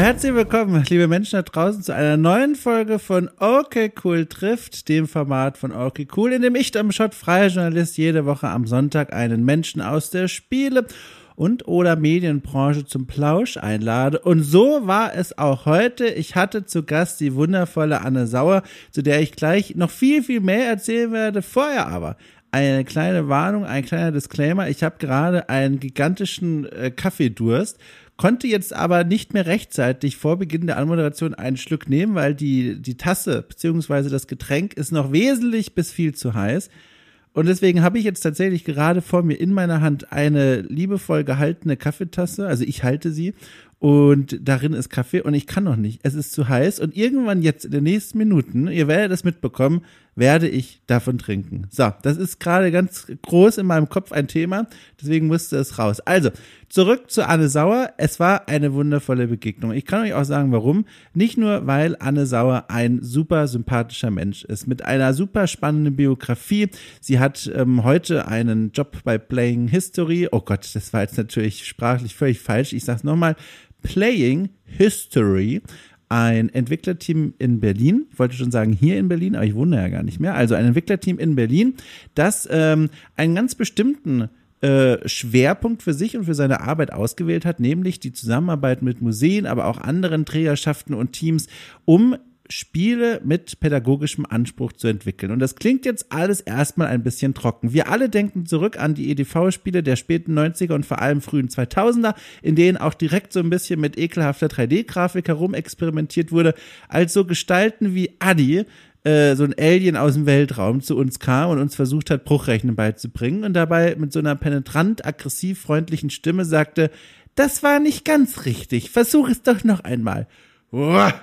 herzlich willkommen, liebe Menschen da draußen, zu einer neuen Folge von Okay Cool trifft, dem Format von Okay Cool, in dem ich, am Schott, freier Journalist, jede Woche am Sonntag einen Menschen aus der Spiele- und oder Medienbranche zum Plausch einlade. Und so war es auch heute. Ich hatte zu Gast die wundervolle Anne Sauer, zu der ich gleich noch viel, viel mehr erzählen werde. Vorher aber eine kleine Warnung, ein kleiner Disclaimer. Ich habe gerade einen gigantischen äh, Kaffeedurst konnte jetzt aber nicht mehr rechtzeitig vor Beginn der Anmoderation einen Schluck nehmen, weil die, die Tasse beziehungsweise das Getränk ist noch wesentlich bis viel zu heiß. Und deswegen habe ich jetzt tatsächlich gerade vor mir in meiner Hand eine liebevoll gehaltene Kaffeetasse. Also ich halte sie und darin ist Kaffee und ich kann noch nicht. Es ist zu heiß und irgendwann jetzt in den nächsten Minuten, ihr werdet es mitbekommen, werde ich davon trinken. So, das ist gerade ganz groß in meinem Kopf ein Thema, deswegen musste es raus. Also, zurück zu Anne Sauer. Es war eine wundervolle Begegnung. Ich kann euch auch sagen, warum. Nicht nur, weil Anne Sauer ein super sympathischer Mensch ist, mit einer super spannenden Biografie. Sie hat ähm, heute einen Job bei Playing History. Oh Gott, das war jetzt natürlich sprachlich völlig falsch. Ich sag's nochmal. Playing History ein Entwicklerteam in Berlin, ich wollte schon sagen hier in Berlin, aber ich wohne ja gar nicht mehr, also ein Entwicklerteam in Berlin, das ähm, einen ganz bestimmten äh, Schwerpunkt für sich und für seine Arbeit ausgewählt hat, nämlich die Zusammenarbeit mit Museen, aber auch anderen Trägerschaften und Teams, um Spiele mit pädagogischem Anspruch zu entwickeln. Und das klingt jetzt alles erstmal ein bisschen trocken. Wir alle denken zurück an die EDV-Spiele der späten 90er und vor allem frühen 2000er, in denen auch direkt so ein bisschen mit ekelhafter 3D-Grafik herumexperimentiert wurde, als so Gestalten wie Adi äh, so ein Alien aus dem Weltraum zu uns kam und uns versucht hat, Bruchrechnen beizubringen und dabei mit so einer penetrant, aggressiv freundlichen Stimme sagte, das war nicht ganz richtig, versuch es doch noch einmal. Uah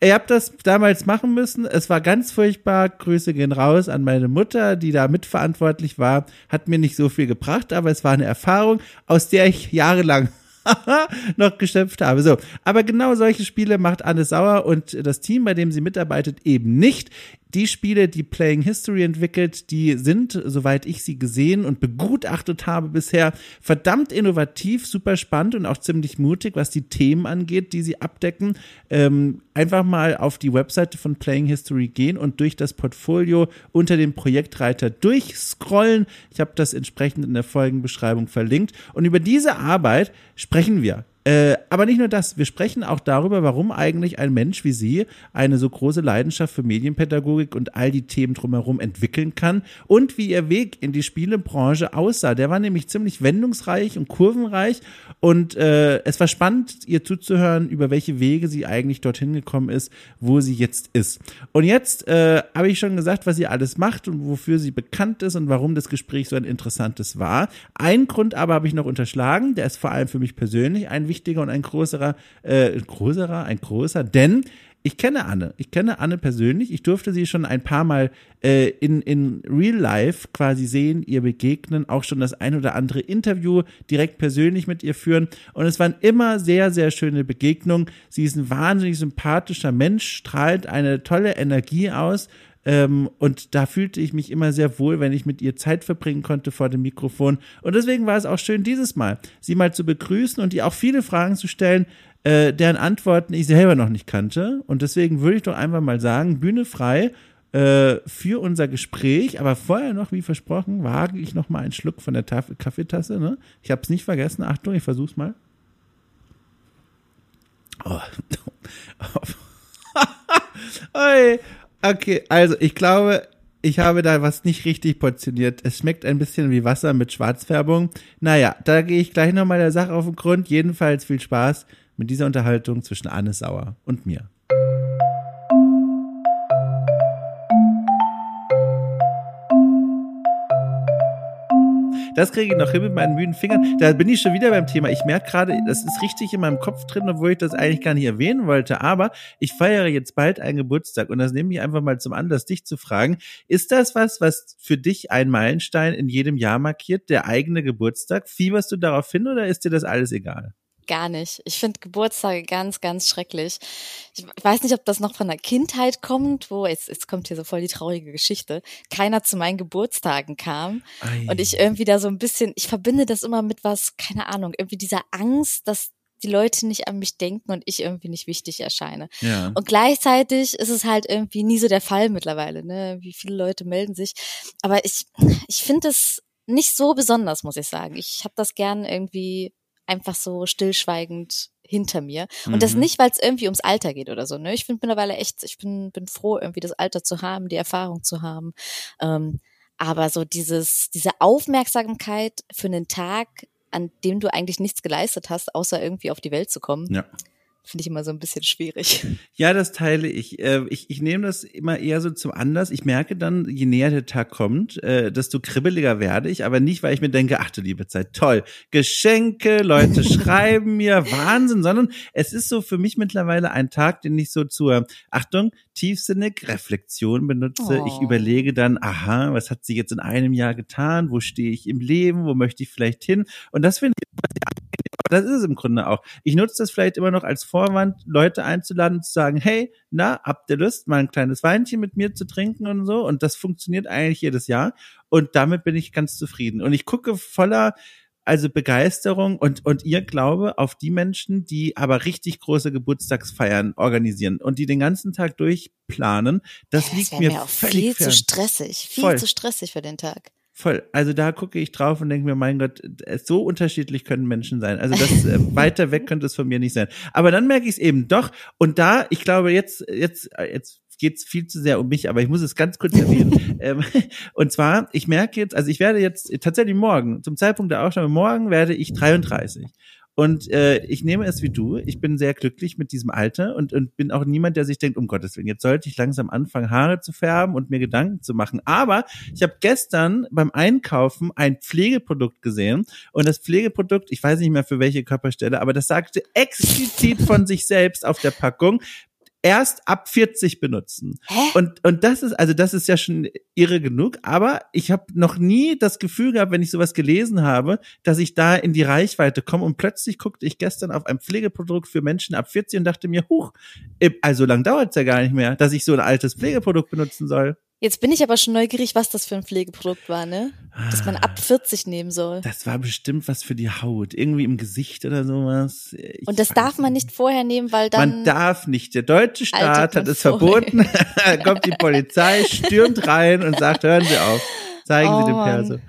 Ihr habt das damals machen müssen. Es war ganz furchtbar. Grüße gehen raus an meine Mutter, die da mitverantwortlich war. Hat mir nicht so viel gebracht, aber es war eine Erfahrung, aus der ich jahrelang noch geschöpft habe. So, aber genau solche Spiele macht Anne Sauer und das Team, bei dem sie mitarbeitet, eben nicht die Spiele, die Playing History entwickelt, die sind, soweit ich sie gesehen und begutachtet habe bisher, verdammt innovativ, super spannend und auch ziemlich mutig, was die Themen angeht, die sie abdecken. Ähm, einfach mal auf die Webseite von Playing History gehen und durch das Portfolio unter dem Projektreiter durchscrollen. Ich habe das entsprechend in der Folgenbeschreibung verlinkt. Und über diese Arbeit sprechen wir äh, aber nicht nur das, wir sprechen auch darüber, warum eigentlich ein Mensch wie Sie eine so große Leidenschaft für Medienpädagogik und all die Themen drumherum entwickeln kann und wie Ihr Weg in die Spielebranche aussah. Der war nämlich ziemlich wendungsreich und kurvenreich und äh, es war spannend, ihr zuzuhören, über welche Wege sie eigentlich dorthin gekommen ist, wo sie jetzt ist. Und jetzt äh, habe ich schon gesagt, was sie alles macht und wofür sie bekannt ist und warum das Gespräch so ein interessantes war. Ein Grund aber habe ich noch unterschlagen, der ist vor allem für mich persönlich ein wichtiger wichtiger und ein größerer, äh, größerer, ein größer, denn ich kenne Anne. Ich kenne Anne persönlich. Ich durfte sie schon ein paar Mal äh, in, in Real Life quasi sehen, ihr begegnen, auch schon das ein oder andere Interview direkt persönlich mit ihr führen. Und es waren immer sehr, sehr schöne Begegnungen. Sie ist ein wahnsinnig sympathischer Mensch, strahlt eine tolle Energie aus ähm, und da fühlte ich mich immer sehr wohl, wenn ich mit ihr Zeit verbringen konnte vor dem Mikrofon. Und deswegen war es auch schön, dieses Mal sie mal zu begrüßen und ihr auch viele Fragen zu stellen, äh, deren Antworten ich selber noch nicht kannte. Und deswegen würde ich doch einfach mal sagen, Bühne frei äh, für unser Gespräch. Aber vorher noch, wie versprochen, wage ich noch mal einen Schluck von der Tafel Kaffeetasse. Ne? Ich habe es nicht vergessen. Achtung, ich versuch's mal. Oh. Okay, also ich glaube, ich habe da was nicht richtig portioniert. Es schmeckt ein bisschen wie Wasser mit Schwarzfärbung. Naja, da gehe ich gleich nochmal der Sache auf den Grund. Jedenfalls viel Spaß mit dieser Unterhaltung zwischen Anne Sauer und mir. Das kriege ich noch hin mit meinen müden Fingern. Da bin ich schon wieder beim Thema. Ich merke gerade, das ist richtig in meinem Kopf drin, obwohl ich das eigentlich gar nicht erwähnen wollte. Aber ich feiere jetzt bald einen Geburtstag und das nehme ich einfach mal zum Anlass, dich zu fragen. Ist das was, was für dich ein Meilenstein in jedem Jahr markiert, der eigene Geburtstag? Fieberst du darauf hin oder ist dir das alles egal? Gar nicht. Ich finde Geburtstage ganz, ganz schrecklich. Ich weiß nicht, ob das noch von der Kindheit kommt, wo jetzt, jetzt kommt hier so voll die traurige Geschichte. Keiner zu meinen Geburtstagen kam Ei. und ich irgendwie da so ein bisschen, ich verbinde das immer mit was, keine Ahnung, irgendwie dieser Angst, dass die Leute nicht an mich denken und ich irgendwie nicht wichtig erscheine. Ja. Und gleichzeitig ist es halt irgendwie nie so der Fall mittlerweile, ne? Wie viele Leute melden sich. Aber ich, ich finde es nicht so besonders, muss ich sagen. Ich habe das gern irgendwie einfach so stillschweigend hinter mir. Und mhm. das nicht, weil es irgendwie ums Alter geht oder so. Ne? Ich finde mittlerweile echt, ich bin, bin froh, irgendwie das Alter zu haben, die Erfahrung zu haben. Ähm, aber so dieses, diese Aufmerksamkeit für einen Tag, an dem du eigentlich nichts geleistet hast, außer irgendwie auf die Welt zu kommen. Ja finde ich immer so ein bisschen schwierig. Ja, das teile ich. Äh, ich. Ich nehme das immer eher so zum Anlass. Ich merke dann, je näher der Tag kommt, äh, desto kribbeliger werde ich, aber nicht, weil ich mir denke, ach du liebe Zeit, toll, Geschenke, Leute schreiben mir, Wahnsinn, sondern es ist so für mich mittlerweile ein Tag, den ich so zur, Achtung, tiefsinnig Reflexion benutze. Oh. Ich überlege dann, aha, was hat sie jetzt in einem Jahr getan? Wo stehe ich im Leben? Wo möchte ich vielleicht hin? Und das finde ich das ist es im Grunde auch. Ich nutze das vielleicht immer noch als Vorwand, Leute einzuladen, zu sagen, hey, na, habt ihr Lust, mal ein kleines Weinchen mit mir zu trinken und so? Und das funktioniert eigentlich jedes Jahr. Und damit bin ich ganz zufrieden. Und ich gucke voller also Begeisterung und, und ihr Glaube auf die Menschen, die aber richtig große Geburtstagsfeiern organisieren und die den ganzen Tag durchplanen. Das, ja, das liegt mir, mir auch viel fern. zu stressig, viel Voll. zu stressig für den Tag. Voll. Also da gucke ich drauf und denke mir, mein Gott, so unterschiedlich können Menschen sein. Also das äh, weiter weg könnte es von mir nicht sein. Aber dann merke ich es eben doch. Und da, ich glaube, jetzt, jetzt, jetzt geht's viel zu sehr um mich, aber ich muss es ganz kurz erwähnen. ähm, und zwar, ich merke jetzt, also ich werde jetzt tatsächlich morgen, zum Zeitpunkt der Aufnahme morgen werde ich 33. Und äh, ich nehme es wie du. Ich bin sehr glücklich mit diesem Alter und, und bin auch niemand, der sich denkt, um Gottes Willen, jetzt sollte ich langsam anfangen, Haare zu färben und mir Gedanken zu machen. Aber ich habe gestern beim Einkaufen ein Pflegeprodukt gesehen und das Pflegeprodukt, ich weiß nicht mehr für welche Körperstelle, aber das sagte explizit von sich selbst auf der Packung, erst ab 40 benutzen. Hä? Und und das ist also das ist ja schon irre genug, aber ich habe noch nie das Gefühl gehabt, wenn ich sowas gelesen habe, dass ich da in die Reichweite komme und plötzlich guckte ich gestern auf ein Pflegeprodukt für Menschen ab 40 und dachte mir, huch, also lang dauert's ja gar nicht mehr, dass ich so ein altes Pflegeprodukt benutzen soll. Jetzt bin ich aber schon neugierig, was das für ein Pflegeprodukt war, ne? Dass man ab 40 ah. nehmen soll. Das war bestimmt was für die Haut, irgendwie im Gesicht oder sowas. Ich Und das darf man nicht vorher nehmen, weil dann. Man darf nicht. Der deutsche Staat hat es verboten. kommt die Polizei, stürmt rein und sagt, hören Sie auf. Zeigen oh, Sie den Perso. Ja,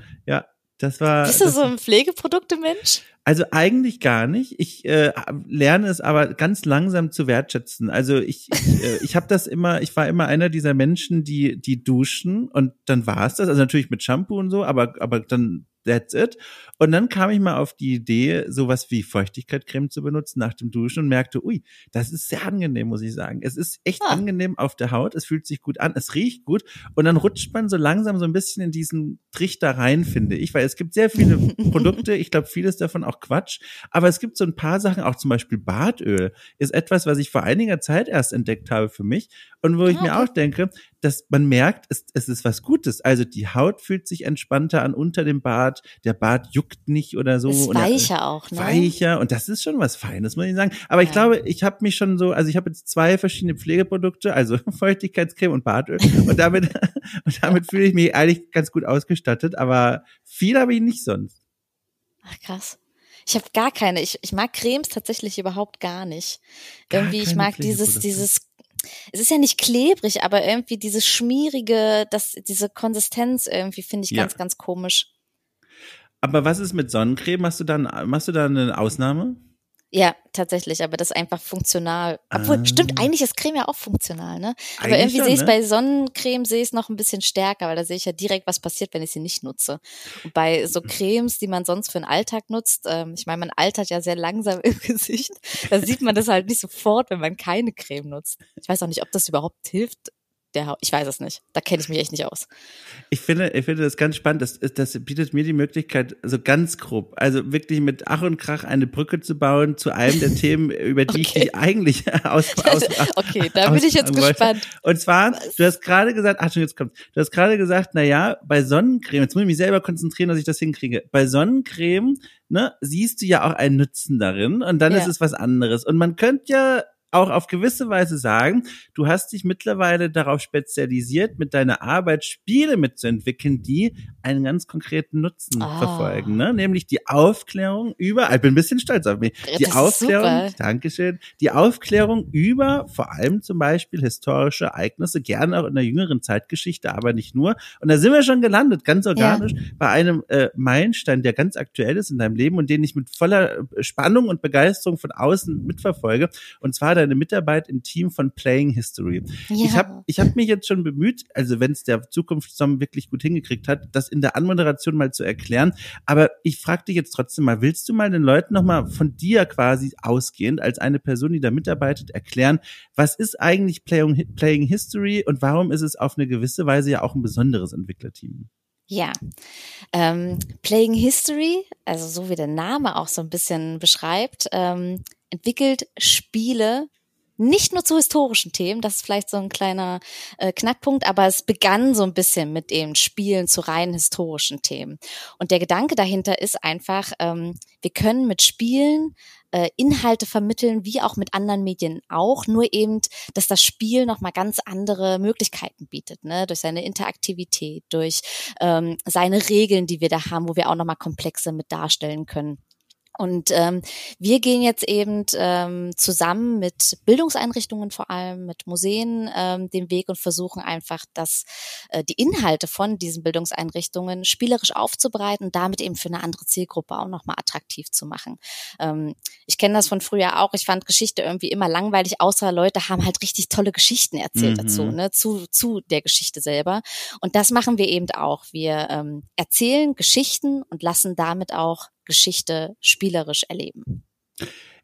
das war. Bist du das, so ein Pflegeprodukte-Mensch? Also eigentlich gar nicht. Ich äh, lerne es aber ganz langsam zu wertschätzen. Also ich, ich, äh, ich habe das immer, ich war immer einer dieser Menschen, die die duschen und dann war es das. Also natürlich mit Shampoo und so, aber aber dann that's it. Und dann kam ich mal auf die Idee, sowas wie Feuchtigkeitscreme zu benutzen nach dem Duschen und merkte, ui, das ist sehr angenehm, muss ich sagen. Es ist echt ah. angenehm auf der Haut, es fühlt sich gut an, es riecht gut und dann rutscht man so langsam so ein bisschen in diesen Trichter rein, finde ich, weil es gibt sehr viele Produkte, ich glaube, vieles davon auch Quatsch, aber es gibt so ein paar Sachen, auch zum Beispiel Bartöl ist etwas, was ich vor einiger Zeit erst entdeckt habe für mich und wo ich okay. mir auch denke, dass man merkt, es, es ist was Gutes. Also die Haut fühlt sich entspannter an unter dem Bart, der Bart juckt nicht oder so. Ist weicher auch, ne? Weicher und das ist schon was Feines, muss ich sagen. Aber ja. ich glaube, ich habe mich schon so, also ich habe jetzt zwei verschiedene Pflegeprodukte, also Feuchtigkeitscreme und Bartöl und damit, und damit fühle ich mich eigentlich ganz gut ausgestattet, aber viel habe ich nicht sonst. Ach krass. Ich habe gar keine. Ich, ich mag Cremes tatsächlich überhaupt gar nicht. Gar Irgendwie, ich mag dieses, dieses es ist ja nicht klebrig, aber irgendwie dieses schmierige, das, diese Konsistenz irgendwie finde ich ja. ganz, ganz komisch. Aber was ist mit Sonnencreme? Machst du dann, machst du da eine Ausnahme? Ja, tatsächlich, aber das ist einfach funktional. Obwohl, ah. stimmt, eigentlich ist Creme ja auch funktional, ne? Aber eigentlich irgendwie sehe ich ne? bei Sonnencreme sehe ich es noch ein bisschen stärker, weil da sehe ich ja direkt, was passiert, wenn ich sie nicht nutze. Und bei so Cremes, die man sonst für den Alltag nutzt, ähm, ich meine, man altert ja sehr langsam im Gesicht, da sieht man das halt nicht sofort, wenn man keine Creme nutzt. Ich weiß auch nicht, ob das überhaupt hilft, der Haut. Ich weiß es nicht. Da kenne ich mich echt nicht aus. Ich finde, ich finde das ganz spannend. Das, das bietet mir die Möglichkeit, so ganz grob, also wirklich mit Ach und Krach eine Brücke zu bauen zu einem der Themen, über die okay. ich dich eigentlich aus, aus Okay, da bin ich jetzt gespannt. Und zwar, Was? du hast gerade gesagt, ach schon, jetzt kommt. Du hast gerade gesagt, na ja, bei Sonnencreme, jetzt muss ich mich selber konzentrieren, dass ich das hinkriege. Bei Sonnencreme, ne, siehst du ja auch einen Nutzen darin und dann ja. ist es was anderes. Und man könnte ja auch auf gewisse Weise sagen, du hast dich mittlerweile darauf spezialisiert, mit deiner Arbeit Spiele mitzuentwickeln, die einen ganz konkreten Nutzen oh. verfolgen, ne? nämlich die Aufklärung über, ich bin ein bisschen stolz auf mich, die das Aufklärung, Dankeschön, die Aufklärung über vor allem zum Beispiel historische Ereignisse, gerne auch in der jüngeren Zeitgeschichte, aber nicht nur. Und da sind wir schon gelandet, ganz organisch, ja. bei einem äh, Meilenstein, der ganz aktuell ist in deinem Leben und den ich mit voller Spannung und Begeisterung von außen mitverfolge. Und zwar deine Mitarbeit im Team von Playing History. Ja. Ich habe ich hab mich jetzt schon bemüht, also wenn es der Zukunftssom wirklich gut hingekriegt hat, das in der Anmoderation mal zu erklären. Aber ich frage dich jetzt trotzdem mal, willst du mal den Leuten nochmal von dir quasi ausgehend als eine Person, die da mitarbeitet, erklären, was ist eigentlich Playing, Playing History und warum ist es auf eine gewisse Weise ja auch ein besonderes Entwicklerteam? Ja, ähm, Playing History, also so wie der Name auch so ein bisschen beschreibt, ähm, entwickelt Spiele nicht nur zu historischen Themen, das ist vielleicht so ein kleiner äh, Knackpunkt, aber es begann so ein bisschen mit dem Spielen zu rein historischen Themen. Und der Gedanke dahinter ist einfach, ähm, wir können mit Spielen äh, Inhalte vermitteln, wie auch mit anderen Medien auch, nur eben, dass das Spiel nochmal ganz andere Möglichkeiten bietet, ne? durch seine Interaktivität, durch ähm, seine Regeln, die wir da haben, wo wir auch nochmal Komplexe mit darstellen können. Und ähm, wir gehen jetzt eben ähm, zusammen mit Bildungseinrichtungen vor allem, mit Museen ähm, den Weg und versuchen einfach, dass äh, die Inhalte von diesen Bildungseinrichtungen spielerisch aufzubereiten und damit eben für eine andere Zielgruppe auch nochmal attraktiv zu machen. Ähm, ich kenne das von früher auch. Ich fand Geschichte irgendwie immer langweilig, außer Leute haben halt richtig tolle Geschichten erzählt mhm. dazu, ne, zu, zu der Geschichte selber. Und das machen wir eben auch. Wir ähm, erzählen Geschichten und lassen damit auch Geschichte spielerisch erleben.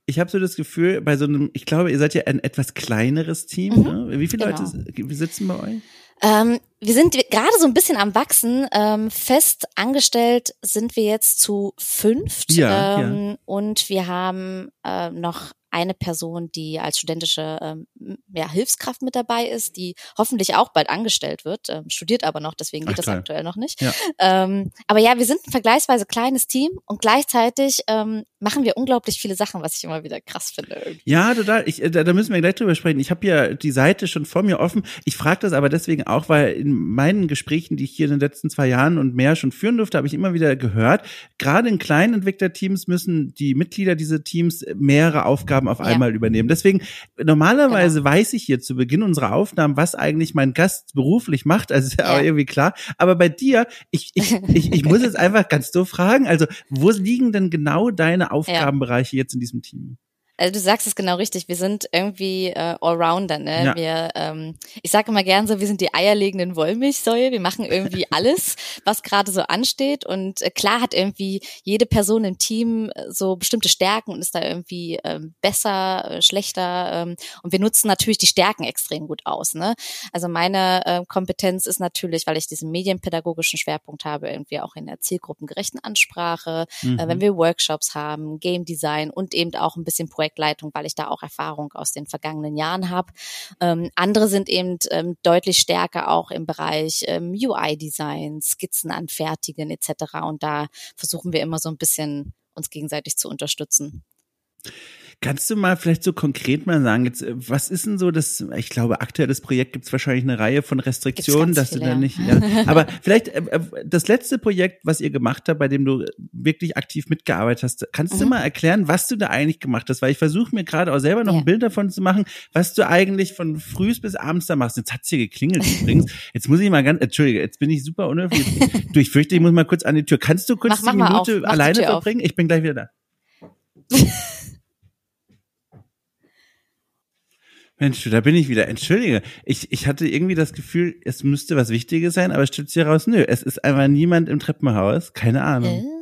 Ich habe so das Gefühl, bei so einem, ich glaube, ihr seid ja ein etwas kleineres Team. Mhm, ne? Wie viele genau. Leute sitzen bei euch? Ähm, wir sind gerade so ein bisschen am Wachsen. Ähm, fest angestellt sind wir jetzt zu fünft. Ja, ähm, ja. Und wir haben äh, noch eine Person, die als studentische ähm, ja, Hilfskraft mit dabei ist, die hoffentlich auch bald angestellt wird, ähm, studiert aber noch, deswegen geht Ach, das aktuell noch nicht. Ja. Ähm, aber ja, wir sind ein vergleichsweise kleines Team und gleichzeitig ähm, machen wir unglaublich viele Sachen, was ich immer wieder krass finde. Irgendwie. Ja, total. Ich, da, da müssen wir gleich drüber sprechen. Ich habe ja die Seite schon vor mir offen. Ich frage das aber deswegen auch, weil in meinen Gesprächen, die ich hier in den letzten zwei Jahren und mehr schon führen durfte, habe ich immer wieder gehört, gerade in kleinen Entwicklerteams müssen die Mitglieder dieser Teams mehrere Aufgaben auf ja. einmal übernehmen. Deswegen, normalerweise genau. weiß ich hier zu Beginn unserer Aufnahmen, was eigentlich mein Gast beruflich macht. Also ist ja, ja. auch irgendwie klar. Aber bei dir, ich, ich, ich, ich muss jetzt einfach ganz so fragen, also wo liegen denn genau deine Aufgabenbereiche ja. jetzt in diesem Team? Also du sagst es genau richtig, wir sind irgendwie äh, Allrounder, ne? Ja. Wir, ähm, ich sage immer gern so, wir sind die eierlegenden Wollmilchsäue, wir machen irgendwie alles, was gerade so ansteht. Und äh, klar hat irgendwie jede Person im Team äh, so bestimmte Stärken und ist da irgendwie ähm, besser, äh, schlechter. Ähm, und wir nutzen natürlich die Stärken extrem gut aus. Ne? Also meine äh, Kompetenz ist natürlich, weil ich diesen medienpädagogischen Schwerpunkt habe, irgendwie auch in der zielgruppengerechten Ansprache, mhm. äh, wenn wir Workshops haben, Game Design und eben auch ein bisschen Projekt Projektleitung, weil ich da auch Erfahrung aus den vergangenen Jahren habe. Ähm, andere sind eben ähm, deutlich stärker auch im Bereich ähm, UI-Design, Skizzen anfertigen etc. Und da versuchen wir immer so ein bisschen uns gegenseitig zu unterstützen. Kannst du mal vielleicht so konkret mal sagen, jetzt, äh, was ist denn so das, ich glaube, aktuelles Projekt gibt es wahrscheinlich eine Reihe von Restriktionen, dass du da nicht, ja. aber vielleicht äh, äh, das letzte Projekt, was ihr gemacht habt, bei dem du wirklich aktiv mitgearbeitet hast, kannst mhm. du mal erklären, was du da eigentlich gemacht hast? Weil ich versuche mir gerade auch selber noch ja. ein Bild davon zu machen, was du eigentlich von frühs bis abends da machst. Jetzt hat's hier geklingelt übrigens. Jetzt muss ich mal ganz, Entschuldige, jetzt bin ich super unhöflich. du, ich fürchte, ich muss mal kurz an die Tür. Kannst du kurz mach, die mach Minute alleine verbringen? Auf. Ich bin gleich wieder da. Mensch, da bin ich wieder. Entschuldige. Ich, ich hatte irgendwie das Gefühl, es müsste was Wichtiges sein, aber stellt sich heraus, nö, es ist einfach niemand im Treppenhaus. Keine Ahnung. Äh?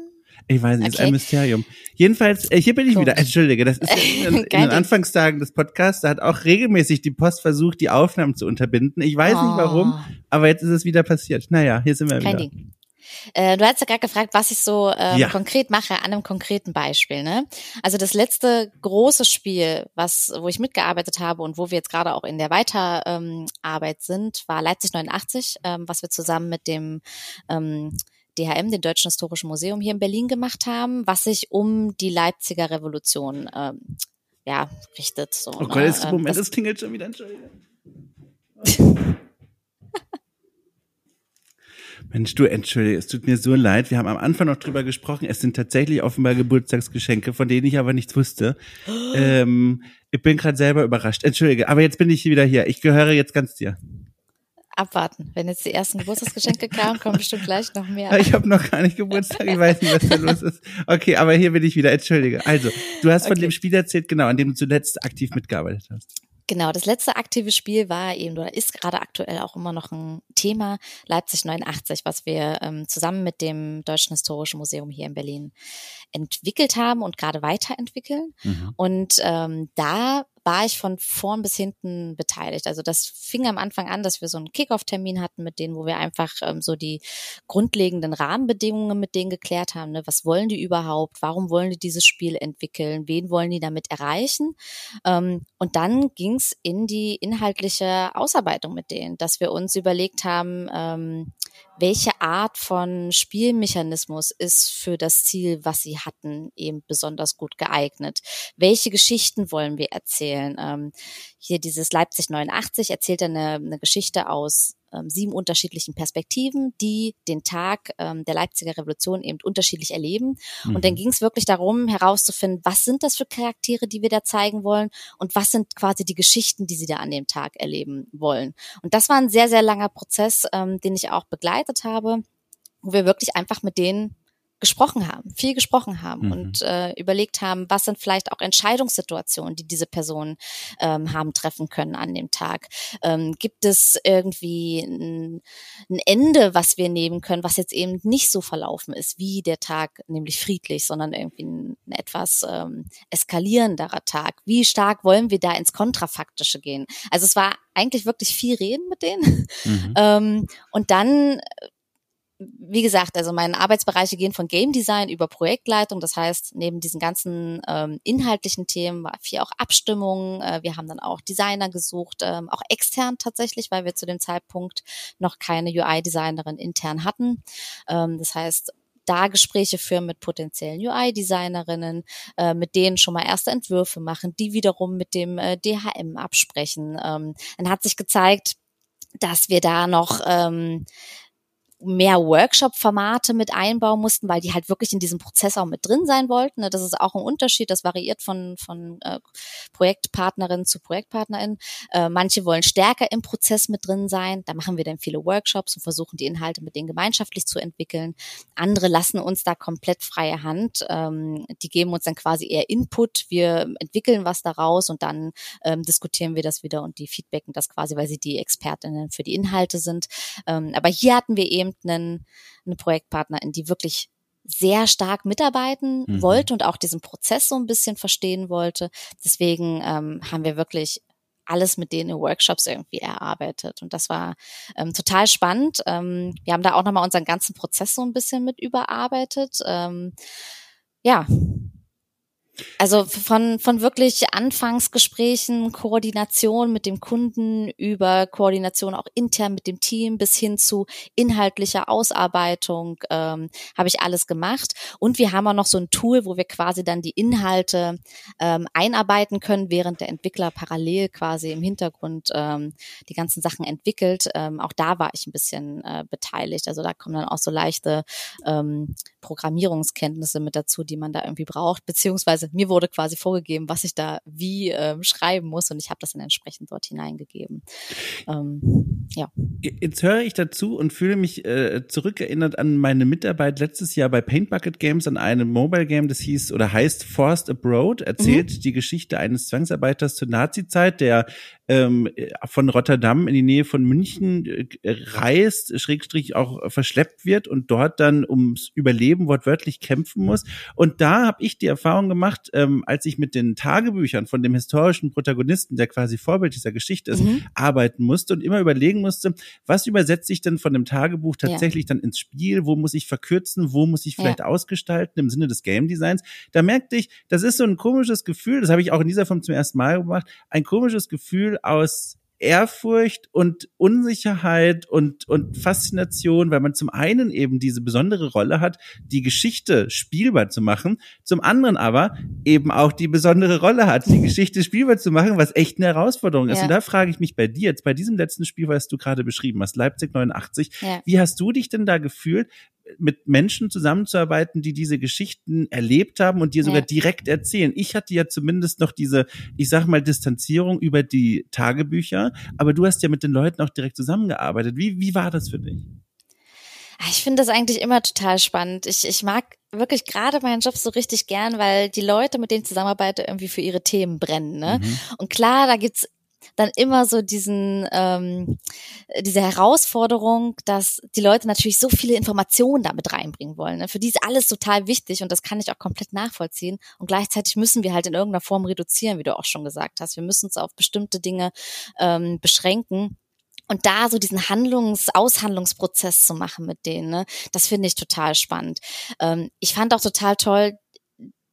Ich weiß nicht, okay. ist ein Mysterium. Jedenfalls, äh, hier bin ich Komisch. wieder. Entschuldige, das ist in, in, den Anfangstagen des Podcasts, da hat auch regelmäßig die Post versucht, die Aufnahmen zu unterbinden. Ich weiß oh. nicht warum, aber jetzt ist es wieder passiert. Naja, hier sind wir Kein wieder. Ding. Äh, du hast ja gerade gefragt, was ich so ähm, ja. konkret mache an einem konkreten Beispiel. Ne? Also das letzte große Spiel, was, wo ich mitgearbeitet habe und wo wir jetzt gerade auch in der Weiterarbeit ähm, sind, war Leipzig 89, ähm, was wir zusammen mit dem ähm, DHM, dem Deutschen Historischen Museum hier in Berlin gemacht haben, was sich um die Leipziger Revolution ähm, ja, richtet. So, oh ne? Gott, jetzt, Ähm, Moment, das- es klingelt schon wieder, Entschuldige. Mensch, du, entschuldige, es tut mir so leid. Wir haben am Anfang noch drüber gesprochen. Es sind tatsächlich offenbar Geburtstagsgeschenke, von denen ich aber nichts wusste. Ähm, ich bin gerade selber überrascht. Entschuldige, aber jetzt bin ich wieder hier. Ich gehöre jetzt ganz dir. abwarten. Wenn jetzt die ersten Geburtstagsgeschenke kamen, kommen bestimmt gleich noch mehr. Ich habe noch gar nicht Geburtstag, ich weiß nicht, was da los ist. Okay, aber hier bin ich wieder. Entschuldige. Also, du hast von Okay. dem Spiel erzählt, genau, an dem du zuletzt aktiv mitgearbeitet hast. Genau, das letzte aktive Spiel war eben oder ist gerade aktuell auch immer noch ein Thema Leipzig 89, was wir ähm, zusammen mit dem Deutschen Historischen Museum hier in Berlin entwickelt haben und gerade weiterentwickeln. Und ähm, da war ich von vorn bis hinten beteiligt. Also das fing am Anfang an, dass wir so einen Kickoff-Termin hatten mit denen, wo wir einfach ähm, so die grundlegenden Rahmenbedingungen mit denen geklärt haben. Ne? Was wollen die überhaupt? Warum wollen die dieses Spiel entwickeln? Wen wollen die damit erreichen? Ähm, und dann ging's in die inhaltliche Ausarbeitung mit denen, dass wir uns überlegt haben, ähm, welche Art von Spielmechanismus ist für das Ziel, was sie hatten, eben besonders gut geeignet? Welche Geschichten wollen wir erzählen? Ähm, hier dieses Leipzig 89 erzählt eine, eine Geschichte aus ähm, sieben unterschiedlichen Perspektiven, die den Tag ähm, der Leipziger Revolution eben unterschiedlich erleben. Und dann ging es wirklich darum, herauszufinden, was sind das für Charaktere, die wir da zeigen wollen und was sind quasi die Geschichten, die sie da an dem Tag erleben wollen. Und das war ein sehr, sehr langer Prozess, ähm, den ich auch begleitet habe, wo wir wirklich einfach mit denen gesprochen haben, viel gesprochen haben Mhm. und äh, überlegt haben, was sind vielleicht auch Entscheidungssituationen, die diese Personen ähm, haben treffen können an dem Tag. Ähm, gibt es irgendwie ein, ein Ende, was wir nehmen können, was jetzt eben nicht so verlaufen ist wie der Tag, nämlich friedlich, sondern irgendwie ein, ein etwas ähm, eskalierenderer Tag. Wie stark wollen wir da ins Kontrafaktische gehen? Also es war eigentlich wirklich viel Reden mit denen. Mhm. Ähm, und dann, äh, wie gesagt, also meine Arbeitsbereiche gehen von Game Design über Projektleitung. Das heißt, neben diesen ganzen ähm, inhaltlichen Themen war viel auch Abstimmung. Äh, wir haben dann auch Designer gesucht, ähm, auch extern tatsächlich, weil wir zu dem Zeitpunkt noch keine UI-Designerin intern hatten. Ähm, das heißt, da Gespräche führen mit potenziellen UI-Designerinnen, äh, mit denen schon mal erste Entwürfe machen, die wiederum mit dem äh, DHM absprechen. Ähm, dann hat sich gezeigt, dass wir da noch ähm, mehr Workshop-Formate mit einbauen mussten, weil die halt wirklich in diesem Prozess auch mit drin sein wollten. ne. Das ist auch ein Unterschied, das variiert von, von äh, Projektpartnerin zu Projektpartnerin. Äh, manche wollen stärker im Prozess mit drin sein. Da machen wir dann viele Workshops und versuchen die Inhalte mit denen gemeinschaftlich zu entwickeln. Andere lassen uns da komplett freie Hand. Ähm, die geben uns dann quasi eher Input. Wir entwickeln was daraus und dann ähm, diskutieren wir das wieder und die feedbacken das quasi, weil sie die Expertinnen für die Inhalte sind. Ähm, aber hier hatten wir eben einen, eine Projektpartnerin, die wirklich sehr stark mitarbeiten Mhm. wollte und auch diesen Prozess so ein bisschen verstehen wollte. Deswegen ähm, haben wir wirklich alles mit denen in Workshops irgendwie erarbeitet. Und das war ähm, total spannend. Ähm, wir haben da auch nochmal unseren ganzen Prozess so ein bisschen mit überarbeitet. Ähm, ja. Also von, von wirklich Anfangsgesprächen, Koordination mit dem Kunden über Koordination auch intern mit dem Team bis hin zu inhaltlicher Ausarbeitung ähm, habe ich alles gemacht. Und wir haben auch noch so ein Tool, wo wir quasi dann die Inhalte ähm, einarbeiten können, während der Entwickler parallel quasi im Hintergrund ähm, die ganzen Sachen entwickelt. Ähm, auch da war ich ein bisschen äh, beteiligt. Also da kommen dann auch so leichte ähm, Programmierungskenntnisse mit dazu, die man da irgendwie braucht. Beziehungsweise mir wurde quasi vorgegeben, was ich da wie ähm, schreiben muss und ich habe das dann entsprechend dort hineingegeben. Ähm, ja. Jetzt höre ich dazu und fühle mich äh, zurückerinnert an meine Mitarbeit letztes Jahr bei Paint Bucket Games an einem Mobile Game, das hieß oder heißt Forced Abroad, erzählt die Geschichte eines Zwangsarbeiters zur Nazi-Zeit, der ähm, von Rotterdam in die Nähe von München äh, reist, schrägstrich auch verschleppt wird und dort dann ums Überleben wortwörtlich kämpfen muss. Und da habe ich die Erfahrung gemacht, ähm, als ich mit den Tagebüchern von dem historischen Protagonisten, der quasi Vorbild dieser Geschichte ist, Mhm. arbeiten musste und immer überlegen musste, was übersetze ich denn von dem Tagebuch tatsächlich dann ins Spiel, wo muss ich verkürzen, wo muss ich vielleicht ausgestalten im Sinne des Game Designs. Da merkte ich, das ist so ein komisches Gefühl, das habe ich auch in dieser Form zum ersten Mal gemacht, ein komisches Gefühl aus Ehrfurcht und Unsicherheit und, und Faszination, weil man zum einen eben diese besondere Rolle hat, die Geschichte spielbar zu machen, zum anderen aber eben auch die besondere Rolle hat, die Geschichte spielbar zu machen, was echt eine Herausforderung ist. Ja. Und da frage ich mich bei dir jetzt, bei diesem letzten Spiel, was du gerade beschrieben hast, Leipzig 89, ja. wie hast du dich denn da gefühlt, mit Menschen zusammenzuarbeiten, die diese Geschichten erlebt haben und dir sogar ja. direkt erzählen. Ich hatte ja zumindest noch diese, ich sag mal, Distanzierung über die Tagebücher, aber du hast ja mit den Leuten auch direkt zusammengearbeitet. Wie, wie war das für dich? Ah, ich finde das eigentlich immer total spannend. Ich, ich mag wirklich gerade meinen Job so richtig gern, weil die Leute, mit denen ich zusammenarbeite, irgendwie für ihre Themen brennen. Ne? Mhm. Und klar, da gibt's dann immer so diesen ähm, diese Herausforderung, dass die Leute natürlich so viele Informationen damit reinbringen wollen. Ne? Für die ist alles total wichtig und das kann ich auch komplett nachvollziehen. Und gleichzeitig müssen wir halt in irgendeiner Form reduzieren, wie du auch schon gesagt hast. Wir müssen uns auf bestimmte Dinge ähm, beschränken. Und da so diesen Handlungs-, Aushandlungsprozess zu machen mit denen, ne, das finde ich total spannend. Ähm, ich fand auch total toll,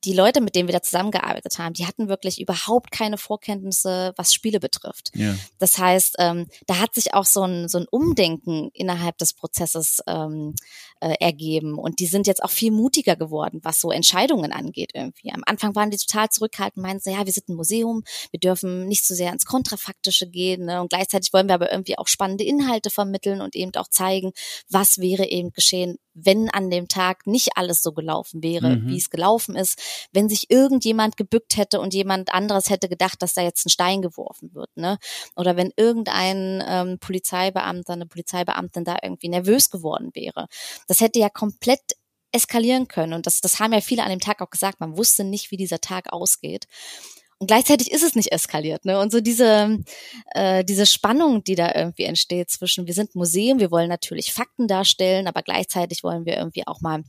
die Leute, mit denen wir da zusammengearbeitet haben, die hatten wirklich überhaupt keine Vorkenntnisse, was Spiele betrifft. Ja. Das heißt, ähm, da hat sich auch so ein, so ein Umdenken innerhalb des Prozesses ähm, äh, ergeben. Und die sind jetzt auch viel mutiger geworden, was so Entscheidungen angeht irgendwie. Am Anfang waren die total zurückhaltend, meinten, ja, wir sind ein Museum, wir dürfen nicht so sehr ins Kontrafaktische gehen. Ne? Und gleichzeitig wollen wir aber irgendwie auch spannende Inhalte vermitteln und eben auch zeigen, was wäre eben geschehen, wenn an dem Tag nicht alles so gelaufen wäre, mhm. wie es gelaufen ist, wenn sich irgendjemand gebückt hätte und jemand anderes hätte gedacht, dass da jetzt ein Stein geworfen wird, ne? Oder wenn irgendein ähm, Polizeibeamter, eine Polizeibeamtin da irgendwie nervös geworden wäre. Das hätte ja komplett eskalieren können. Und das, das haben ja viele an dem Tag auch gesagt. Man wusste nicht, wie dieser Tag ausgeht. Und gleichzeitig ist es nicht eskaliert. Ne? Und so diese, äh, diese Spannung, die da irgendwie entsteht zwischen, wir sind Museum, wir wollen natürlich Fakten darstellen, aber gleichzeitig wollen wir irgendwie auch mal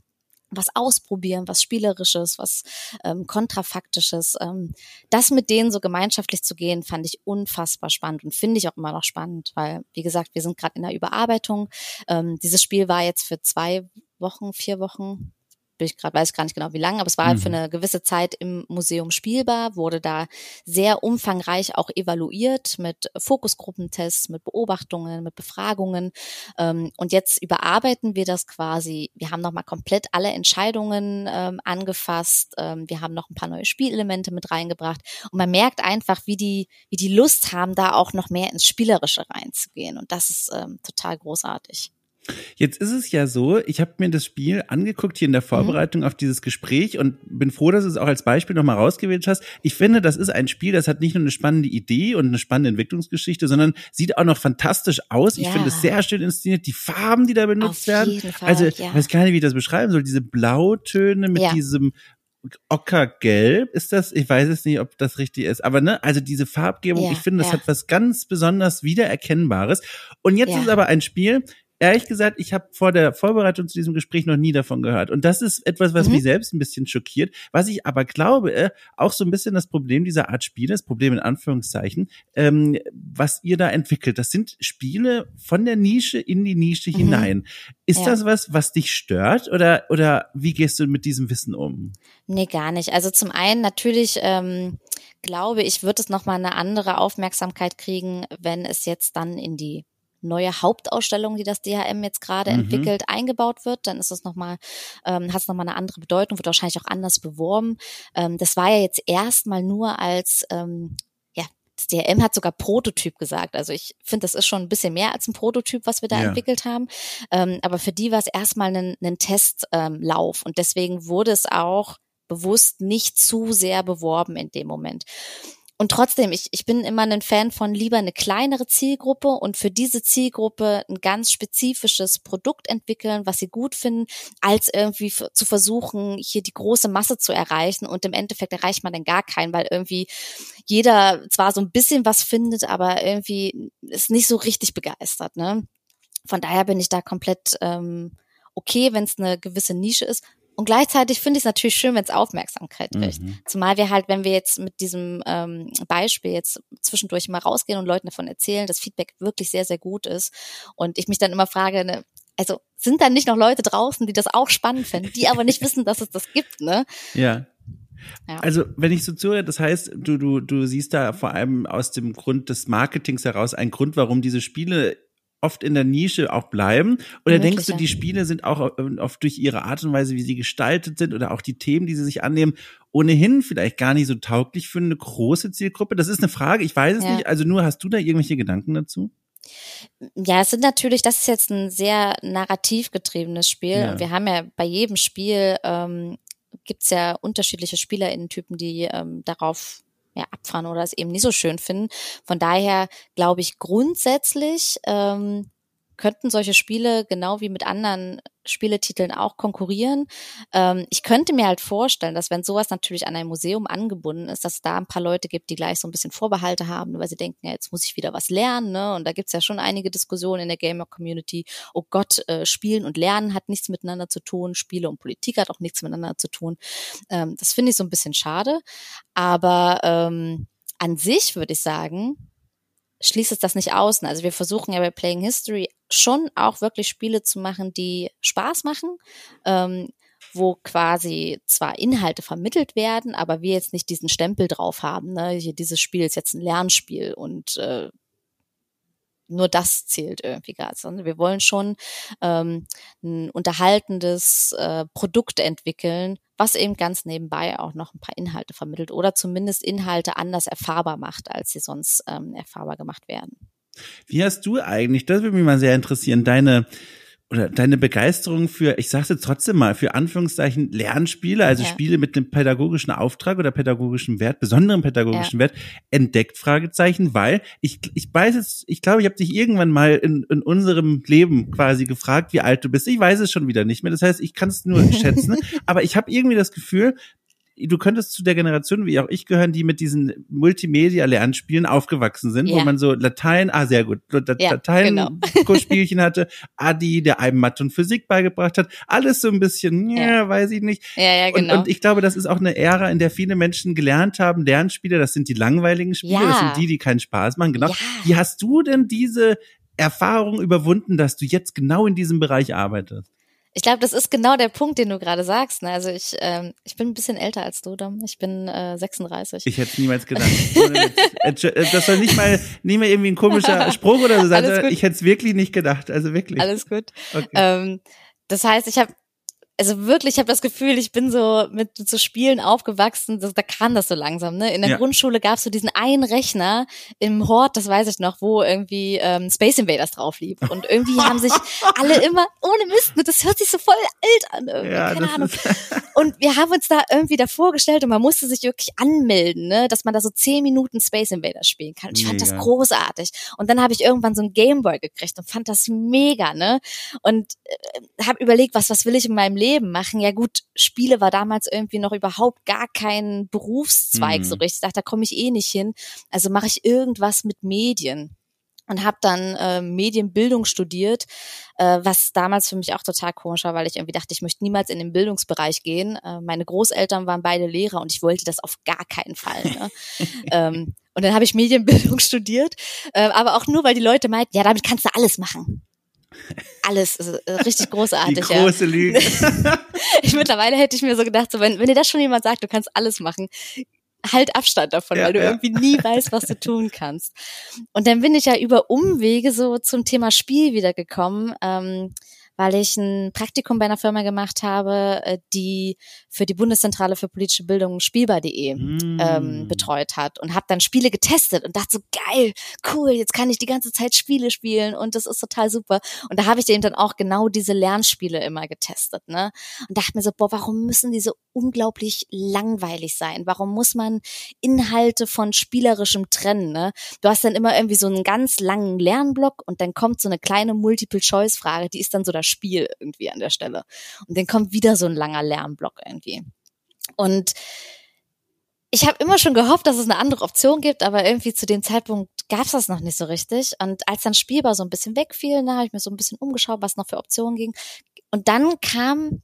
was ausprobieren, was Spielerisches, was ähm, Kontrafaktisches. Ähm, das mit denen so gemeinschaftlich zu gehen, fand ich unfassbar spannend und finde ich auch immer noch spannend, weil, wie gesagt, wir sind gerade in der Überarbeitung. Ähm, dieses Spiel war jetzt für zwei Wochen, vier Wochen, bin ich gerade, weiß ich gar nicht genau wie lange, aber es war halt für mhm. eine gewisse Zeit im Museum spielbar, wurde da sehr umfangreich auch evaluiert mit Fokusgruppentests, mit Beobachtungen, mit Befragungen. Ähm, und jetzt überarbeiten wir das quasi. Wir haben nochmal komplett alle Entscheidungen ähm, angefasst. Ähm, wir haben noch ein paar neue Spielelemente mit reingebracht. Und man merkt einfach, wie die, wie die Lust haben, da auch noch mehr ins Spielerische reinzugehen. Und das ist ähm, total großartig. Jetzt ist es ja so, ich habe mir das Spiel angeguckt hier in der mhm. Vorbereitung mhm. auf dieses Gespräch und bin froh, dass du es auch als Beispiel nochmal rausgewählt hast. Ich finde, das ist ein Spiel, das hat nicht nur eine spannende Idee und eine spannende Entwicklungsgeschichte, sondern sieht auch noch fantastisch aus. Ich ja. finde es sehr schön inszeniert. Die Farben, die da benutzt werden. Fall, also, ja. ich weiß gar nicht, wie ich das beschreiben soll. Diese Blautöne mit ja. diesem Ockergelb ist das, ich weiß es nicht, ob das richtig ist, aber ne, also diese Farbgebung, ja, ich finde, das ja. hat was ganz besonders wiedererkennbares. Und jetzt ja. ist aber ein Spiel, ehrlich gesagt, ich habe vor der Vorbereitung zu diesem Gespräch noch nie davon gehört. Und das ist etwas, was mhm. mich selbst ein bisschen schockiert. Was ich aber glaube, äh, auch so ein bisschen das Problem dieser Art Spiele, das Problem in Anführungszeichen, ähm, was ihr da entwickelt. Das sind Spiele von der Nische in die Nische mhm. hinein. Ist ja. das was, was dich stört oder, oder wie gehst du mit diesem Wissen um? Nee, gar nicht. Also zum einen natürlich, ähm, glaube ich, wird es nochmal eine andere Aufmerksamkeit kriegen, wenn es jetzt dann in die neue Hauptausstellung, die das DHM jetzt gerade mhm. entwickelt, eingebaut wird, dann ist es nochmal, ähm, hat es nochmal eine andere Bedeutung, wird wahrscheinlich auch anders beworben. Ähm, das war ja jetzt erstmal nur als ähm, ja, das DRM hat sogar Prototyp gesagt. Also ich finde, das ist schon ein bisschen mehr als ein Prototyp, was wir da ja. entwickelt haben. Ähm, aber für die war es erstmal ein, ein Testlauf ähm, und deswegen wurde es auch bewusst nicht zu sehr beworben in dem Moment. Und trotzdem, ich, ich bin immer ein Fan von lieber eine kleinere Zielgruppe und für diese Zielgruppe ein ganz spezifisches Produkt entwickeln, was sie gut finden, als irgendwie zu versuchen, hier die große Masse zu erreichen. Und im Endeffekt erreicht man dann gar keinen, weil irgendwie jeder zwar so ein bisschen was findet, aber irgendwie ist nicht so richtig begeistert. Ne? Von daher bin ich da komplett ähm, okay, wenn es eine gewisse Nische ist. Und gleichzeitig finde ich es natürlich schön, wenn es Aufmerksamkeit kriegt. Mhm. Zumal wir halt, wenn wir jetzt mit diesem ähm, Beispiel jetzt zwischendurch mal rausgehen und Leuten davon erzählen, dass Feedback wirklich sehr, sehr gut ist. Und ich mich dann immer frage, ne, also sind da nicht noch Leute draußen, die das auch spannend finden, die aber nicht wissen, dass es das gibt, ne? Ja. Ja. Also, wenn ich so zuhöre, das heißt, du, du, du siehst da vor allem aus dem Grund des Marketings heraus einen Grund, warum diese Spiele oft in der Nische auch bleiben? Oder Möglich, denkst du, die Spiele sind auch oft durch ihre Art und Weise, wie sie gestaltet sind oder auch die Themen, die sie sich annehmen, ohnehin vielleicht gar nicht so tauglich für eine große Zielgruppe? Das ist eine Frage, ich weiß es Ja. nicht. Also nur, hast du da irgendwelche Gedanken dazu? Ja, es sind natürlich, das ist jetzt ein sehr narrativ getriebenes Spiel. Ja. Und wir haben ja bei jedem Spiel ähm, gibt's ja unterschiedliche SpielerInnen-Typen, die ähm, darauf ja, abfahren oder es eben nicht so schön finden. Von daher glaube ich grundsätzlich ähm, könnten solche Spiele genau wie mit anderen Spieletiteln auch konkurrieren. Ähm, ich könnte mir halt vorstellen, dass wenn sowas natürlich an ein Museum angebunden ist, dass es da ein paar Leute gibt, die gleich so ein bisschen Vorbehalte haben, weil sie denken, ja, jetzt muss ich wieder was lernen. Ne? Und da gibt's ja schon einige Diskussionen in der Gamer-Community. Oh Gott, äh, Spielen und Lernen hat nichts miteinander zu tun. Spiele und Politik hat auch nichts miteinander zu tun. Ähm, das finde ich so ein bisschen schade. Aber ähm, an sich würde ich sagen, schließt es das nicht aus. Also wir versuchen ja bei Playing History schon auch wirklich Spiele zu machen, die Spaß machen, ähm, wo quasi zwar Inhalte vermittelt werden, aber wir jetzt nicht diesen Stempel drauf haben. Ne? Hier, dieses Spiel ist jetzt ein Lernspiel und äh, nur das zählt irgendwie gerade. sondern Wir wollen schon ähm, ein unterhaltendes äh, Produkt entwickeln, was eben ganz nebenbei auch noch ein paar Inhalte vermittelt oder zumindest Inhalte anders erfahrbar macht, als sie sonst ähm, erfahrbar gemacht werden. Wie hast du eigentlich, das würde mich mal sehr interessieren, deine oder deine Begeisterung für, ich sag's jetzt trotzdem mal, für Anführungszeichen Lernspiele, also Ja. Spiele mit einem pädagogischen Auftrag oder pädagogischen Wert, besonderen pädagogischen Wert, entdeckt, Fragezeichen, weil ich, ich weiß jetzt, ich glaube, ich habe dich irgendwann mal in, in unserem Leben quasi gefragt, wie alt du bist. Ich weiß es schon wieder nicht mehr, das heißt, ich kann es nur schätzen, aber ich habe irgendwie das Gefühl, du könntest zu der Generation, wie auch ich gehören, die mit diesen Multimedia-Lernspielen aufgewachsen sind, wo Ja. man so Latein, ah sehr gut, Dat- Ja, Latein genau. Spielchen hatte, Adi, der einem Mathe und Physik beigebracht hat, alles so ein bisschen, ja, Ja. weiß ich nicht. Ja, ja, genau. Und, und ich glaube, das ist auch eine Ära, in der viele Menschen gelernt haben, Lernspiele, das sind die langweiligen Spiele, das sind die, die keinen Spaß machen, genau. Wie hast du denn diese Erfahrung überwunden, dass du jetzt genau in diesem Bereich arbeitest? Ich glaube, das ist genau der Punkt, den du gerade sagst. Ne? Also ich, ähm, ich bin ein bisschen älter als du, Dom. Ich bin äh, 36. Ich hätte es niemals gedacht. Witz. Äh, Das soll nicht mal, nicht mal irgendwie ein komischer Spruch oder so sein, ich hätte es wirklich nicht gedacht. Also wirklich. Alles gut. Okay. Ähm, das heißt, ich habe also wirklich, ich habe das Gefühl, ich bin so mit so Spielen aufgewachsen, das, da kam das so langsam. Ne? In der Ja. Grundschule gab es so diesen einen Rechner im Hort, das weiß ich noch, wo irgendwie ähm, Space Invaders drauf lief. Und irgendwie haben sich alle immer, ohne Mist, ne, das hört sich so voll alt an. Irgendwie, ja, keine Ahnung. Und wir haben uns da irgendwie davor gestellt und man musste sich wirklich anmelden, ne, dass man da so zehn Minuten Space Invaders spielen kann. Und ich fand das Mega. großartig. Und dann habe ich irgendwann so einen Gameboy gekriegt und fand das mega, ne? Und äh, habe überlegt, was was will ich in meinem Leben machen? Ja gut, Spiele war damals irgendwie noch überhaupt gar kein Berufszweig Mhm. so richtig. Ich dachte, da komme ich eh nicht hin. Also mache ich irgendwas mit Medien und habe dann äh, Medienbildung studiert, äh, was damals für mich auch total komisch war, weil ich irgendwie dachte, ich möchte niemals in den Bildungsbereich gehen. Äh, meine Großeltern waren beide Lehrer und ich wollte das auf gar keinen Fall. Ne? ähm, und dann habe ich Medienbildung studiert, äh, aber auch nur, weil die Leute meinten, ja, damit kannst du alles machen. Alles, äh, richtig die großartig. ja. große Lüge. Ich, mittlerweile hätte ich mir so gedacht, so, wenn, wenn dir das schon jemand sagt, du kannst alles machen, halt Abstand davon, Ja, weil du ja. irgendwie nie weißt, was du tun kannst. Und dann bin ich ja über Umwege so zum Thema Spiel wiedergekommen, ähm, weil ich ein Praktikum bei einer Firma gemacht habe, äh, die für die Bundeszentrale für politische Bildung spielbar.de Mm. ähm, betreut hat und habe dann Spiele getestet und dachte so geil, cool, jetzt kann ich die ganze Zeit Spiele spielen und das ist total super. Und da habe ich eben dann auch genau diese Lernspiele immer getestet, ne? Und dachte mir so, boah, warum müssen die so unglaublich langweilig sein? Warum muss man Inhalte von spielerischem trennen, ne? Du hast dann immer irgendwie so einen ganz langen Lernblock und dann kommt so eine kleine Multiple-Choice-Frage, die ist dann so das Spiel irgendwie an der Stelle. Und dann kommt wieder so ein langer Lernblock irgendwie. Und ich habe immer schon gehofft, dass es eine andere Option gibt, aber irgendwie zu dem Zeitpunkt gab es das noch nicht so richtig. Und als dann Spielbar so ein bisschen wegfiel, da habe ich mir so ein bisschen umgeschaut, was noch für Optionen ging. Und dann kam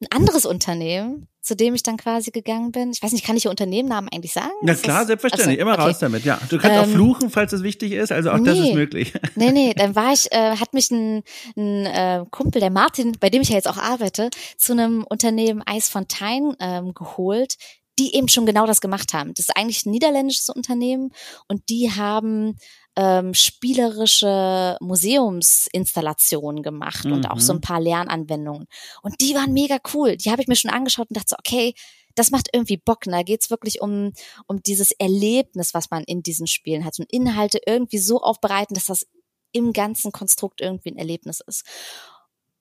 ein anderes Unternehmen, zu dem ich dann quasi gegangen bin. Ich weiß nicht, kann ich Ihr Unternehmennamen eigentlich sagen? Na klar, das- selbstverständlich. Ach so, Immer okay. raus damit, ja. Du kannst auch Ähm, fluchen, falls das wichtig ist. Also auch das ist nee. möglich. Nee, nee, dann war ich, äh, hat mich ein, ein äh, Kumpel, der Martin, bei dem ich ja jetzt auch arbeite, zu einem Unternehmen Eisfontein ähm, geholt, die eben schon genau das gemacht haben. Das ist eigentlich ein niederländisches Unternehmen und die haben ähm, spielerische Museumsinstallationen gemacht mhm. und auch so ein mhm. paar Lernanwendungen. Und die waren mega cool. Die habe ich mir schon angeschaut und dachte so, okay, das macht irgendwie Bock. Da geht's wirklich um, um dieses Erlebnis, was man in diesen Spielen hat und Inhalte irgendwie so aufbereiten, dass das im ganzen Konstrukt irgendwie ein Erlebnis ist.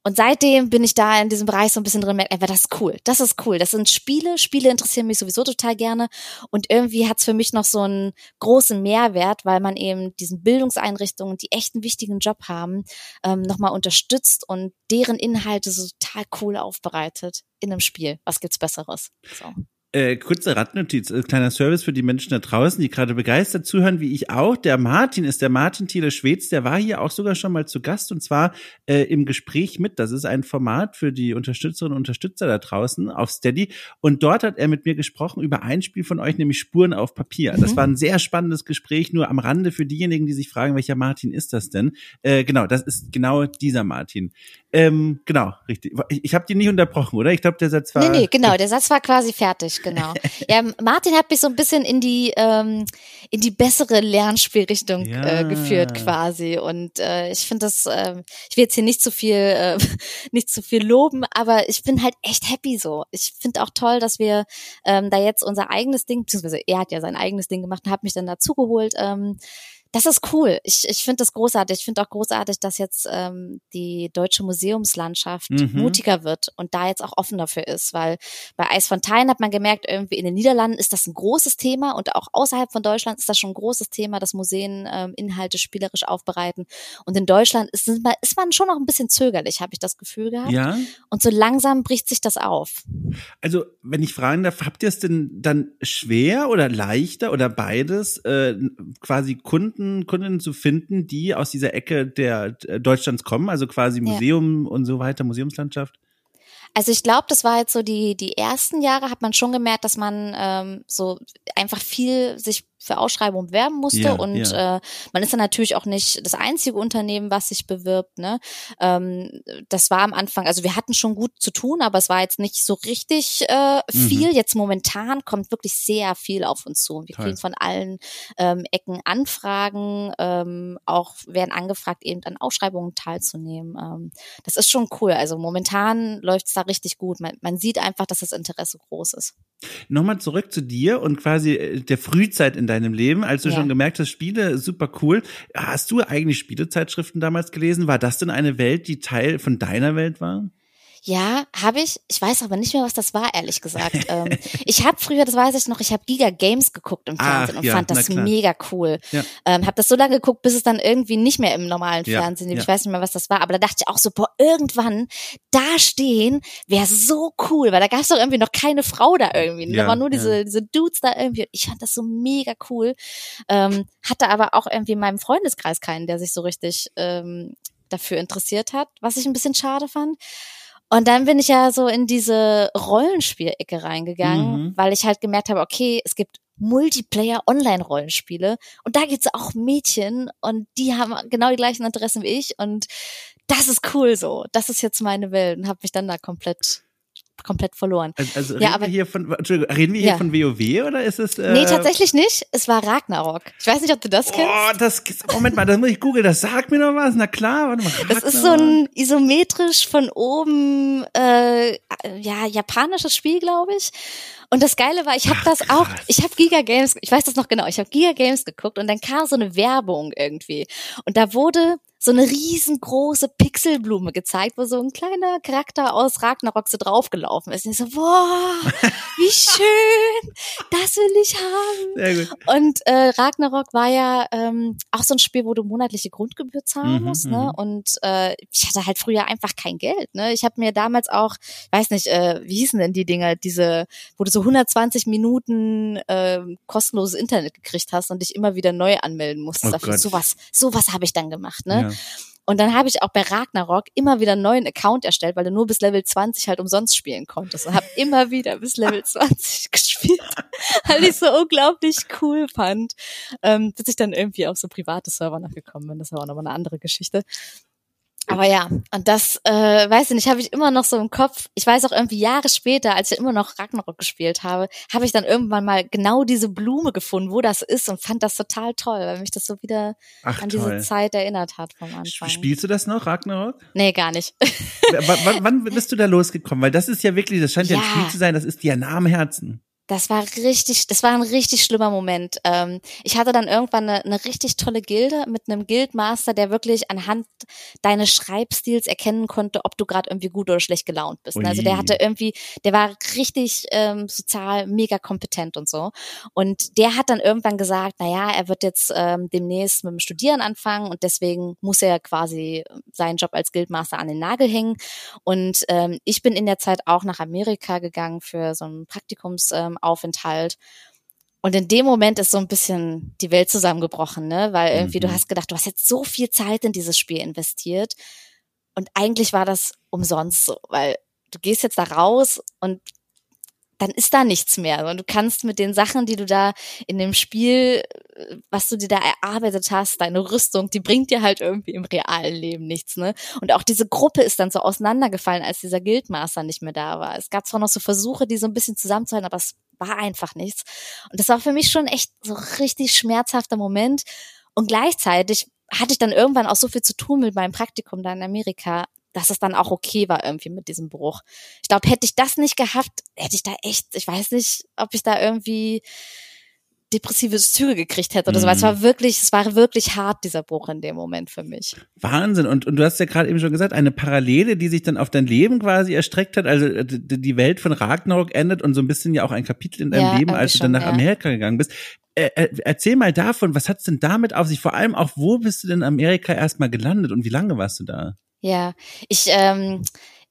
Und seitdem bin ich da in diesem Bereich so ein bisschen drin, merke einfach, das ist cool, das ist cool. Das sind Spiele, Spiele interessieren mich sowieso total gerne. Und irgendwie hat's für mich noch so einen großen Mehrwert, weil man eben diesen Bildungseinrichtungen, die echt einen wichtigen Job haben, ähm, nochmal unterstützt und deren Inhalte so total cool aufbereitet in einem Spiel. Was gibt's Besseres? So. Äh, kurze Randnotiz, äh, kleiner Service für die Menschen da draußen, die gerade begeistert zuhören, wie ich auch. Der Martin ist der Martin Thiele Schweds, der war hier auch sogar schon mal zu Gast und zwar äh, im Gespräch mit. Das ist ein Format für die Unterstützerinnen und Unterstützer da draußen auf Steady. Und dort hat er mit mir gesprochen über ein Spiel von euch, nämlich Spuren auf Papier. Das mhm. war ein sehr spannendes Gespräch, nur am Rande für diejenigen, die sich fragen, welcher Martin ist das denn? Äh, genau, das ist genau dieser Martin. Ähm, genau, richtig. Ich, ich habe die nicht unterbrochen, oder? Ich glaube, der Satz war. Nee, nee, genau, der Satz war quasi fertig, genau. ja, Martin hat mich so ein bisschen in die ähm, in die bessere Lernspielrichtung ja. äh, geführt, quasi. Und äh, ich finde das, äh, ich will jetzt hier nicht zu viel, äh, nicht zu viel loben, aber ich bin halt echt happy so. Ich finde auch toll, dass wir ähm, da jetzt unser eigenes Ding, beziehungsweise er hat ja sein eigenes Ding gemacht und hat mich dann dazugeholt. Ähm, das ist cool. Ich, ich finde das großartig. Ich finde auch großartig, dass jetzt ähm, die deutsche Museumslandschaft mhm. mutiger wird und da jetzt auch offen dafür ist, weil bei Eisfontein hat man gemerkt, irgendwie in den Niederlanden ist das ein großes Thema und auch außerhalb von Deutschland ist das schon ein großes Thema, dass Museen ähm, Inhalte spielerisch aufbereiten. Und in Deutschland ist, ist man schon noch ein bisschen zögerlich, habe ich das Gefühl gehabt. Ja. Und so langsam bricht sich das auf. Also, wenn ich fragen darf, habt ihr es denn dann schwer oder leichter oder beides, äh, quasi Kunden Kunden, Kundinnen zu finden, die aus dieser Ecke der äh, Deutschlands kommen, also quasi Museum ja. und so weiter, Museumslandschaft? Also ich glaube, das war jetzt so die die ersten Jahre hat man schon gemerkt, dass man ähm, so einfach viel sich für Ausschreibungen bewerben musste ja, und ja. Äh, man ist dann natürlich auch nicht das einzige Unternehmen, was sich bewirbt. Ne? Ähm, das war am Anfang, also wir hatten schon gut zu tun, aber es war jetzt nicht so richtig äh, viel. Mhm. Jetzt momentan kommt wirklich sehr viel auf uns zu. Wir Toll. kriegen von allen ähm, Ecken Anfragen, ähm, auch werden angefragt, eben an Ausschreibungen teilzunehmen. Ähm, das ist schon cool. Also momentan läuft es da richtig gut. Man, man sieht einfach, dass das Interesse groß ist. Nochmal zurück zu dir und quasi äh, der Frühzeit in deinem Leben, als du ja. schon gemerkt hast, Spiele, super cool. Hast du eigentlich Spielezeitschriften damals gelesen? War das denn eine Welt, die Teil von deiner Welt war? Ja, habe ich. Ich weiß aber nicht mehr, was das war, ehrlich gesagt. ähm, ich habe früher, das weiß ich noch, ich habe Giga Games geguckt im Fernsehen Ach, und ja, fand das mega cool. Ja. Ähm, habe das so lange geguckt, bis es dann irgendwie nicht mehr im normalen Fernsehen. Ja, ich weiß nicht mehr, was das war. Aber da dachte ich auch so, boah, irgendwann da stehen wäre so cool, weil da gab es doch irgendwie noch keine Frau da irgendwie. Da waren nur diese, diese Dudes da irgendwie. Ich fand das so mega cool. Ähm, hatte aber auch irgendwie in meinem Freundeskreis keinen, der sich so richtig ähm, dafür interessiert hat, was ich ein bisschen schade fand. Und dann bin ich ja so in diese Rollenspielecke reingegangen, mhm. weil ich halt gemerkt habe, okay, es gibt Multiplayer-Online-Rollenspiele und da gibt's auch Mädchen und die haben genau die gleichen Interessen wie ich und das ist cool so. Das ist jetzt meine Welt und habe mich dann da komplett komplett verloren. Also, also reden, ja, aber, wir hier von, Entschuldigung, reden wir hier ja. von WoW oder ist es? Äh nee, tatsächlich nicht. Es war Ragnarok. Ich weiß nicht, ob du das kennst. Oh, das, Moment mal, das muss ich googeln. Das sagt mir noch was. Na klar, warte mal. Ragnarok. Das ist so ein isometrisch von oben, äh, ja, japanisches Spiel, glaube ich. Und das Geile war, ich habe das auch, ich habe Giga Games, ich weiß das noch genau, ich habe Giga Games geguckt und dann kam so eine Werbung irgendwie. Und da wurde so eine riesengroße Pixelblume gezeigt, wo so ein kleiner Charakter aus Ragnarok so draufgelaufen ist. Und ich so, boah, wie schön, das will ich haben. Sehr gut. Und äh, Ragnarok war ja ähm, auch so ein Spiel, wo du monatliche Grundgebühr zahlen mhm, musst. Ne? Mhm. Und äh, ich hatte halt früher einfach kein Geld. Ne? Ich habe mir damals auch, weiß nicht, äh, wie hießen denn die Dinger, diese, wo du so 120 Minuten äh, kostenloses Internet gekriegt hast und dich immer wieder neu anmelden musstest oh dafür. Gott. Sowas, sowas habe ich dann gemacht. Ne? Ja. Und dann habe ich auch bei Ragnarok immer wieder einen neuen Account erstellt, weil du nur bis Level 20 halt umsonst spielen konntest. Und habe immer wieder bis Level 20 gespielt, weil ich so unglaublich cool fand. Ähm, bis ich dann irgendwie auf so private Server nachgekommen bin. Das war auch nochmal eine andere Geschichte. Aber ja, und das, äh, weiß ich nicht, habe ich immer noch so im Kopf. Ich weiß auch irgendwie Jahre später, als ich immer noch Ragnarok gespielt habe, habe ich dann irgendwann mal genau diese Blume gefunden, wo das ist und fand das total toll, weil mich das so wieder Ach, an toll. diese Zeit erinnert hat vom Anfang. Spielst du das noch, Ragnarok? Nee, gar nicht. wann, wann bist du da losgekommen? Weil das ist ja wirklich, das scheint ja, ja ein Spiel zu sein, das ist dir nah am Herzen. Das war richtig, das war ein richtig schlimmer Moment. Ähm, ich hatte dann irgendwann eine, eine richtig tolle Gilde mit einem Guildmaster, der wirklich anhand deines Schreibstils erkennen konnte, ob du gerade irgendwie gut oder schlecht gelaunt bist. Ui. Also der hatte irgendwie, der war richtig ähm, sozial mega kompetent und so. Und der hat dann irgendwann gesagt, na ja, er wird jetzt ähm, demnächst mit dem Studieren anfangen und deswegen muss er quasi seinen Job als Guildmaster an den Nagel hängen. Und ähm, ich bin in der Zeit auch nach Amerika gegangen für so ein Praktikums ähm, Aufenthalt. Und in dem Moment ist so ein bisschen die Welt zusammengebrochen, ne? Weil irgendwie mhm. du hast gedacht, du hast jetzt so viel Zeit in dieses Spiel investiert. Und eigentlich war das umsonst so, weil du gehst jetzt da raus und dann ist da nichts mehr. Und du kannst mit den Sachen, die du da in dem Spiel, was du dir da erarbeitet hast, deine Rüstung, die bringt dir halt irgendwie im realen Leben nichts, ne? Und auch diese Gruppe ist dann so auseinandergefallen, als dieser Guildmaster nicht mehr da war. Es gab zwar noch so Versuche, die so ein bisschen zusammenzuhalten, aber es war einfach nichts. Und das war für mich schon echt so richtig schmerzhafter Moment. Und gleichzeitig hatte ich dann irgendwann auch so viel zu tun mit meinem Praktikum da in Amerika, dass es dann auch okay war irgendwie mit diesem Bruch. Ich glaube, hätte ich das nicht gehabt, hätte ich da echt, ich weiß nicht, ob ich da irgendwie depressive Züge gekriegt hätte oder so. Mhm. Es war wirklich, es war wirklich hart, dieser Bruch in dem Moment für mich. Wahnsinn. Und, und du hast ja gerade eben schon gesagt, eine Parallele, die sich dann auf dein Leben quasi erstreckt hat. Also äh, die Welt von Ragnarok endet und so ein bisschen ja auch ein Kapitel in deinem ja, Leben, als du dann nach ja. Amerika gegangen bist. Äh, äh, erzähl mal davon, was hat's denn damit auf sich? Vor allem auch, wo bist du denn in Amerika erstmal gelandet und wie lange warst du da? Ja, ich, ähm,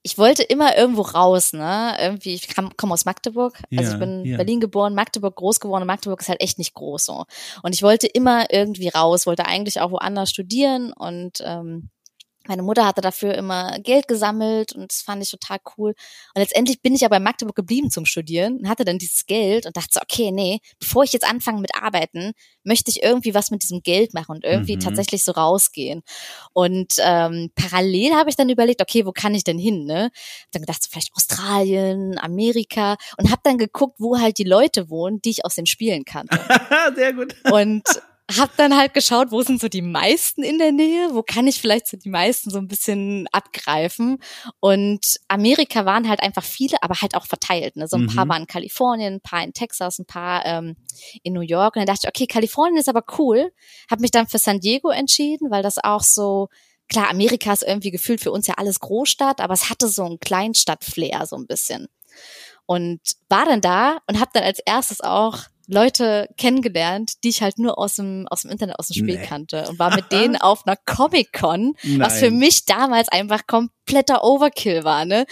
ich wollte immer irgendwo raus, ne? Irgendwie, ich komme aus Magdeburg, also ja, ich bin ja. Berlin geboren, Magdeburg groß geworden und Magdeburg ist halt echt nicht groß so. Und ich wollte immer irgendwie raus, wollte eigentlich auch woanders studieren und ähm, meine Mutter hatte dafür immer Geld gesammelt und das fand ich total cool. Und letztendlich bin ich aber in Magdeburg geblieben zum Studieren und hatte dann dieses Geld und dachte so, okay, nee, bevor ich jetzt anfange mit Arbeiten, möchte ich irgendwie was mit diesem Geld machen und irgendwie mhm. tatsächlich so rausgehen. Und ähm, parallel habe ich dann überlegt, okay, wo kann ich denn hin? Ne? Hab dann gedacht, so vielleicht Australien, Amerika und habe dann geguckt, wo halt die Leute wohnen, die ich aus den Spielen kannte. Sehr gut. Und hab dann halt geschaut, wo sind so die meisten in der Nähe, wo kann ich vielleicht so die meisten so ein bisschen abgreifen. Und Amerika waren halt einfach viele, aber halt auch verteilt. Ne? So ein mhm. paar waren in Kalifornien, ein paar in Texas, ein paar ähm, in New York. Und dann dachte ich, okay, Kalifornien ist aber cool. Hab mich dann für San Diego entschieden, weil das auch so klar, Amerika ist irgendwie gefühlt für uns ja alles Großstadt, aber es hatte so ein Kleinstadt-Flair so ein bisschen. Und war dann da und habe dann als erstes auch Leute kennengelernt, die ich halt nur aus dem, aus dem Internet, aus dem Spiel nee. kannte und war mit denen auf einer Comic-Con, was für mich damals einfach kompletter Overkill war, ne?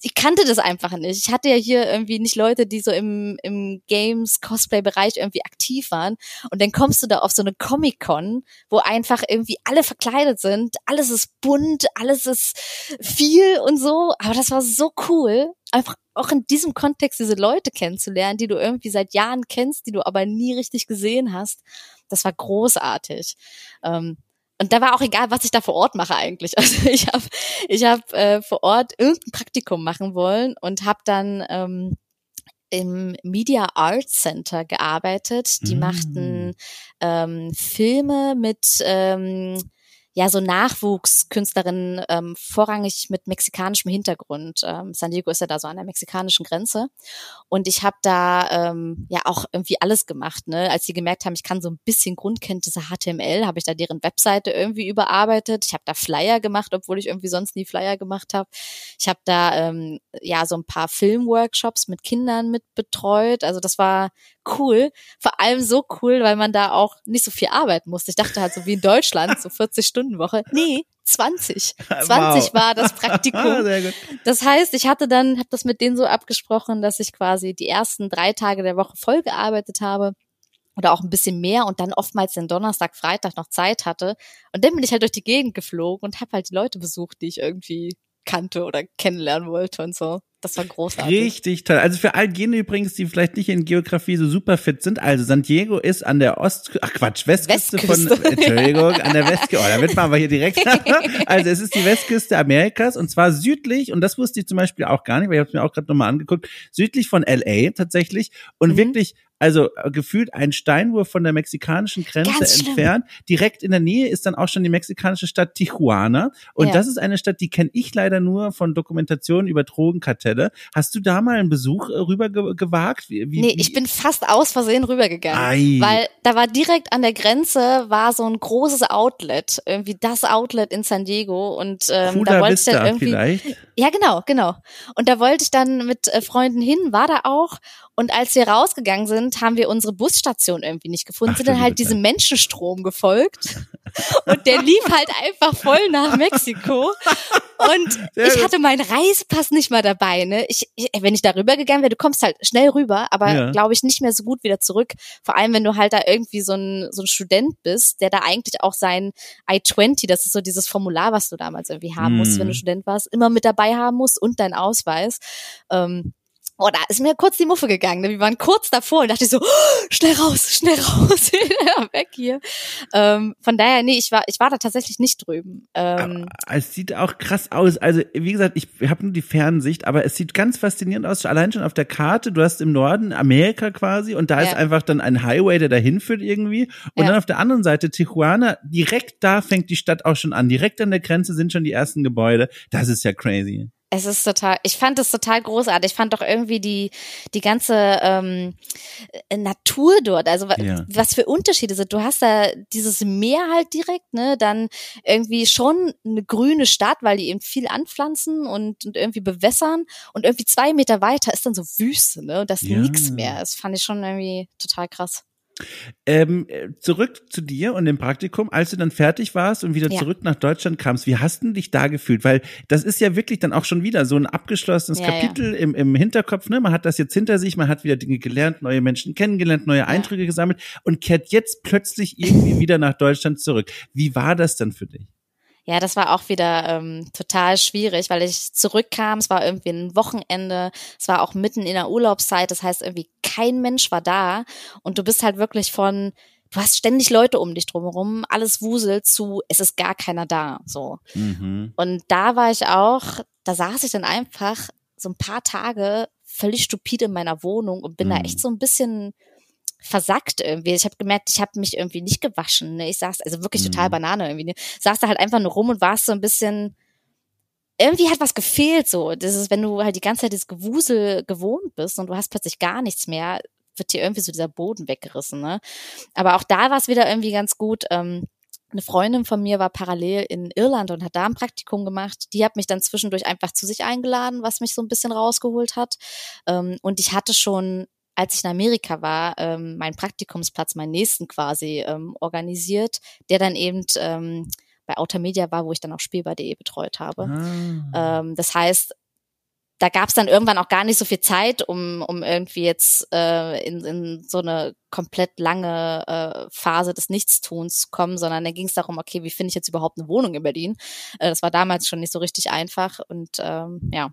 Ich kannte das einfach nicht. Ich hatte ja hier irgendwie nicht Leute, die so im, im Games-Cosplay-Bereich irgendwie aktiv waren und dann kommst du da auf so eine Comic-Con, wo einfach irgendwie alle verkleidet sind, alles ist bunt, alles ist viel und so, aber das war so cool einfach auch in diesem Kontext diese Leute kennenzulernen, die du irgendwie seit Jahren kennst, die du aber nie richtig gesehen hast, das war großartig. Ähm, und da war auch egal, was ich da vor Ort mache eigentlich. Also ich habe ich hab, äh, vor Ort irgendein Praktikum machen wollen und habe dann ähm, im Media Arts Center gearbeitet. Die mm. machten ähm, Filme mit ähm, ja so Nachwuchskünstlerinnen ähm, vorrangig mit mexikanischem Hintergrund. Ähm, San Diego ist ja da so an der mexikanischen Grenze und ich habe da ähm, ja auch irgendwie alles gemacht. Ne? Als sie gemerkt haben, ich kann so ein bisschen Grundkenntnisse HTML, habe ich da deren Webseite irgendwie überarbeitet. Ich habe da Flyer gemacht, obwohl ich irgendwie sonst nie Flyer gemacht habe. Ich habe da ähm, ja so ein paar Filmworkshops mit Kindern mit betreut. Also das war cool. Vor allem so cool, weil man da auch nicht so viel arbeiten musste. Ich dachte halt so wie in Deutschland, so 40 Stunden Woche. Nee, 20. 20 wow. war das Praktikum. Das heißt, ich hatte dann, habe das mit denen so abgesprochen, dass ich quasi die ersten drei Tage der Woche voll gearbeitet habe oder auch ein bisschen mehr und dann oftmals den Donnerstag, Freitag noch Zeit hatte. Und dann bin ich halt durch die Gegend geflogen und habe halt die Leute besucht, die ich irgendwie kannte oder kennenlernen wollte und so Das war großartig. Richtig toll. Also für all jene übrigens, die vielleicht nicht in Geografie so super fit sind. Also San Diego ist an der Ost, ach Quatsch, Westküste, Westküste. von, Entschuldigung, an der Westküste. Oh, da wird man aber hier direkt. also es ist die Westküste Amerikas und zwar südlich, und das wusste ich zum Beispiel auch gar nicht, weil ich habe mir auch gerade nochmal angeguckt, südlich von LA tatsächlich und mhm. wirklich also äh, gefühlt ein Steinwurf von der mexikanischen Grenze entfernt. Direkt in der Nähe ist dann auch schon die mexikanische Stadt Tijuana. Und ja. das ist eine Stadt, die kenne ich leider nur von Dokumentationen über Drogenkartelle. Hast du da mal einen Besuch äh, rüber ge gewagt? Wie, wie, nee, ich bin fast aus Versehen rübergegangen. Ei. Weil da war direkt an der Grenze war so ein großes Outlet, irgendwie das Outlet in San Diego. Und ähm, da wollte Vista ich dann irgendwie. Vielleicht? Ja, genau, genau. Und da wollte ich dann mit äh, Freunden hin, war da auch. Und als wir rausgegangen sind, haben wir unsere Busstation irgendwie nicht gefunden, Ach, sind dann halt diesem Menschenstrom gefolgt. Und der lief halt einfach voll nach Mexiko. Und ich hatte meinen Reisepass nicht mal dabei. Ne? Ich, ich, wenn ich da rüber gegangen wäre, du kommst halt schnell rüber, aber ja. glaube ich nicht mehr so gut wieder zurück. Vor allem, wenn du halt da irgendwie so ein, so ein Student bist, der da eigentlich auch sein I-20, das ist so dieses Formular, was du damals irgendwie haben musst, wenn du mhm. Student warst, immer mit dabei haben musst und dein Ausweis. Ähm, Oh, da ist mir kurz die Muffe gegangen. Ne? Wir waren kurz davor und dachte ich so, oh, schnell raus, schnell raus, weg hier. Ähm, von daher, nee, ich war, ich war da tatsächlich nicht drüben. Ähm, es sieht auch krass aus. Also, wie gesagt, ich habe nur die Fernsicht, aber es sieht ganz faszinierend aus. Allein schon auf der Karte, du hast im Norden Amerika quasi und da ja. ist einfach dann ein Highway, der dahin führt irgendwie. Und ja. dann auf der anderen Seite Tijuana, direkt da fängt die Stadt auch schon an. Direkt an der Grenze sind schon die ersten Gebäude. Das ist ja crazy. Es ist total, ich fand es total großartig. Ich fand doch irgendwie die, die ganze ähm, Natur dort, also ja. was für Unterschiede sind. Du hast da dieses Meer halt direkt, ne, dann irgendwie schon eine grüne Stadt, weil die eben viel anpflanzen und, und irgendwie bewässern und irgendwie zwei Meter weiter ist dann so Wüste, ne, und das ja. nichts mehr. Das fand ich schon irgendwie total krass. Ähm, zurück zu dir und dem Praktikum, als du dann fertig warst und wieder ja. zurück nach Deutschland kamst, wie hast du dich da gefühlt? Weil das ist ja wirklich dann auch schon wieder so ein abgeschlossenes ja, Kapitel ja. Im, im Hinterkopf. Ne? Man hat das jetzt hinter sich, man hat wieder Dinge gelernt, neue Menschen kennengelernt, neue Eindrücke gesammelt und kehrt jetzt plötzlich irgendwie wieder nach Deutschland zurück. Wie war das dann für dich? Ja, das war auch wieder ähm, total schwierig, weil ich zurückkam, es war irgendwie ein Wochenende, es war auch mitten in der Urlaubszeit, das heißt irgendwie kein Mensch war da und du bist halt wirklich von du hast ständig Leute um dich drumherum, alles wuselt zu, es ist gar keiner da, so. Mhm. Und da war ich auch, da saß ich dann einfach so ein paar Tage völlig stupide in meiner Wohnung und bin mhm. da echt so ein bisschen versackt irgendwie. Ich habe gemerkt, ich habe mich irgendwie nicht gewaschen. Ne? Ich saß, also wirklich mhm. total Banane irgendwie. Ne? Saß da halt einfach nur rum und war so ein bisschen, irgendwie hat was gefehlt so. Das ist, wenn du halt die ganze Zeit dieses Gewusel gewohnt bist und du hast plötzlich gar nichts mehr, wird dir irgendwie so dieser Boden weggerissen. Ne? Aber auch da war es wieder irgendwie ganz gut. Ähm, eine Freundin von mir war parallel in Irland und hat da ein Praktikum gemacht. Die hat mich dann zwischendurch einfach zu sich eingeladen, was mich so ein bisschen rausgeholt hat. Ähm, und ich hatte schon als ich in Amerika war, ähm, meinen Praktikumsplatz, meinen nächsten quasi ähm, organisiert, der dann eben ähm, bei Outer Media war, wo ich dann auch Spielbar.de betreut habe. Ah. Ähm, das heißt, da gab es dann irgendwann auch gar nicht so viel Zeit, um, um irgendwie jetzt äh, in, in so eine komplett lange äh, Phase des Nichtstuns zu kommen, sondern da ging es darum, okay, wie finde ich jetzt überhaupt eine Wohnung in Berlin? Äh, das war damals schon nicht so richtig einfach und ähm, ja.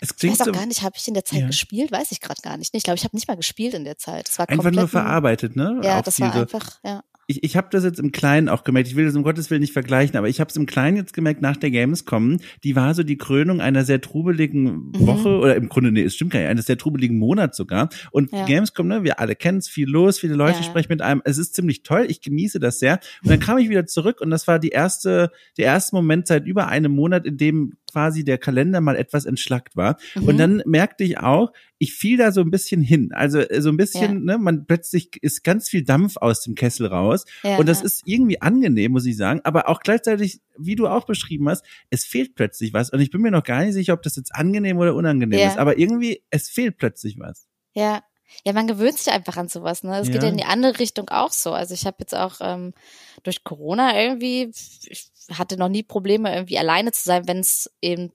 Es ich weiß auch so, gar nicht, habe ich in der Zeit ja. gespielt? Weiß ich gerade gar nicht. Ich glaube, ich habe nicht mal gespielt in der Zeit. Es war einfach nur verarbeitet, ne? Ja, auch das war einfach, ja ich, ich habe das jetzt im Kleinen auch gemerkt. Ich will das um Gottes Willen nicht vergleichen, aber ich habe es im Kleinen jetzt gemerkt nach der Gamescom. Die war so die Krönung einer sehr trubeligen mhm. Woche mhm. oder im Grunde nee, es stimmt gar nicht, eines sehr trubeligen Monats sogar. Und ja. Gamescom, ne, wir alle kennen es, viel los, viele Leute ja. sprechen mit einem. Es ist ziemlich toll. Ich genieße das sehr. Und dann kam ich wieder zurück und das war die erste, der erste Moment seit über einem Monat, in dem quasi der Kalender mal etwas entschlackt war. Mhm. Und dann merkte ich auch, ich fiel da so ein bisschen hin. Also äh, so ein bisschen, ja. ne, man plötzlich ist ganz viel Dampf aus dem Kessel raus. Ja, und das ja. ist irgendwie angenehm, muss ich sagen. Aber auch gleichzeitig, wie du auch beschrieben hast, es fehlt plötzlich was. Und ich bin mir noch gar nicht sicher, ob das jetzt angenehm oder unangenehm ist. Aber irgendwie, es fehlt plötzlich was. Ja, ja, man gewöhnt sich einfach an sowas. Ne, es geht ja in die andere Richtung auch so. Also ich habe jetzt auch ähm, durch Corona irgendwie, ich hatte noch nie Probleme irgendwie alleine zu sein, wenn es eben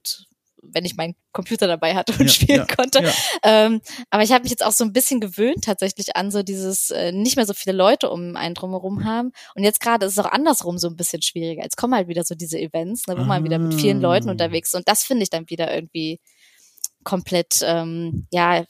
wenn ich meinen Computer dabei hatte und ja, spielen ja, konnte. Ja. Ähm, aber ich habe mich jetzt auch so ein bisschen gewöhnt tatsächlich an so dieses äh, nicht mehr so viele Leute um einen drumherum haben. Und jetzt gerade ist es auch andersrum so ein bisschen schwieriger. Jetzt kommen halt wieder so diese Events, ne, wo ah. man wieder mit vielen Leuten ah. unterwegs ist. Und das finde ich dann wieder irgendwie komplett, ähm, ja,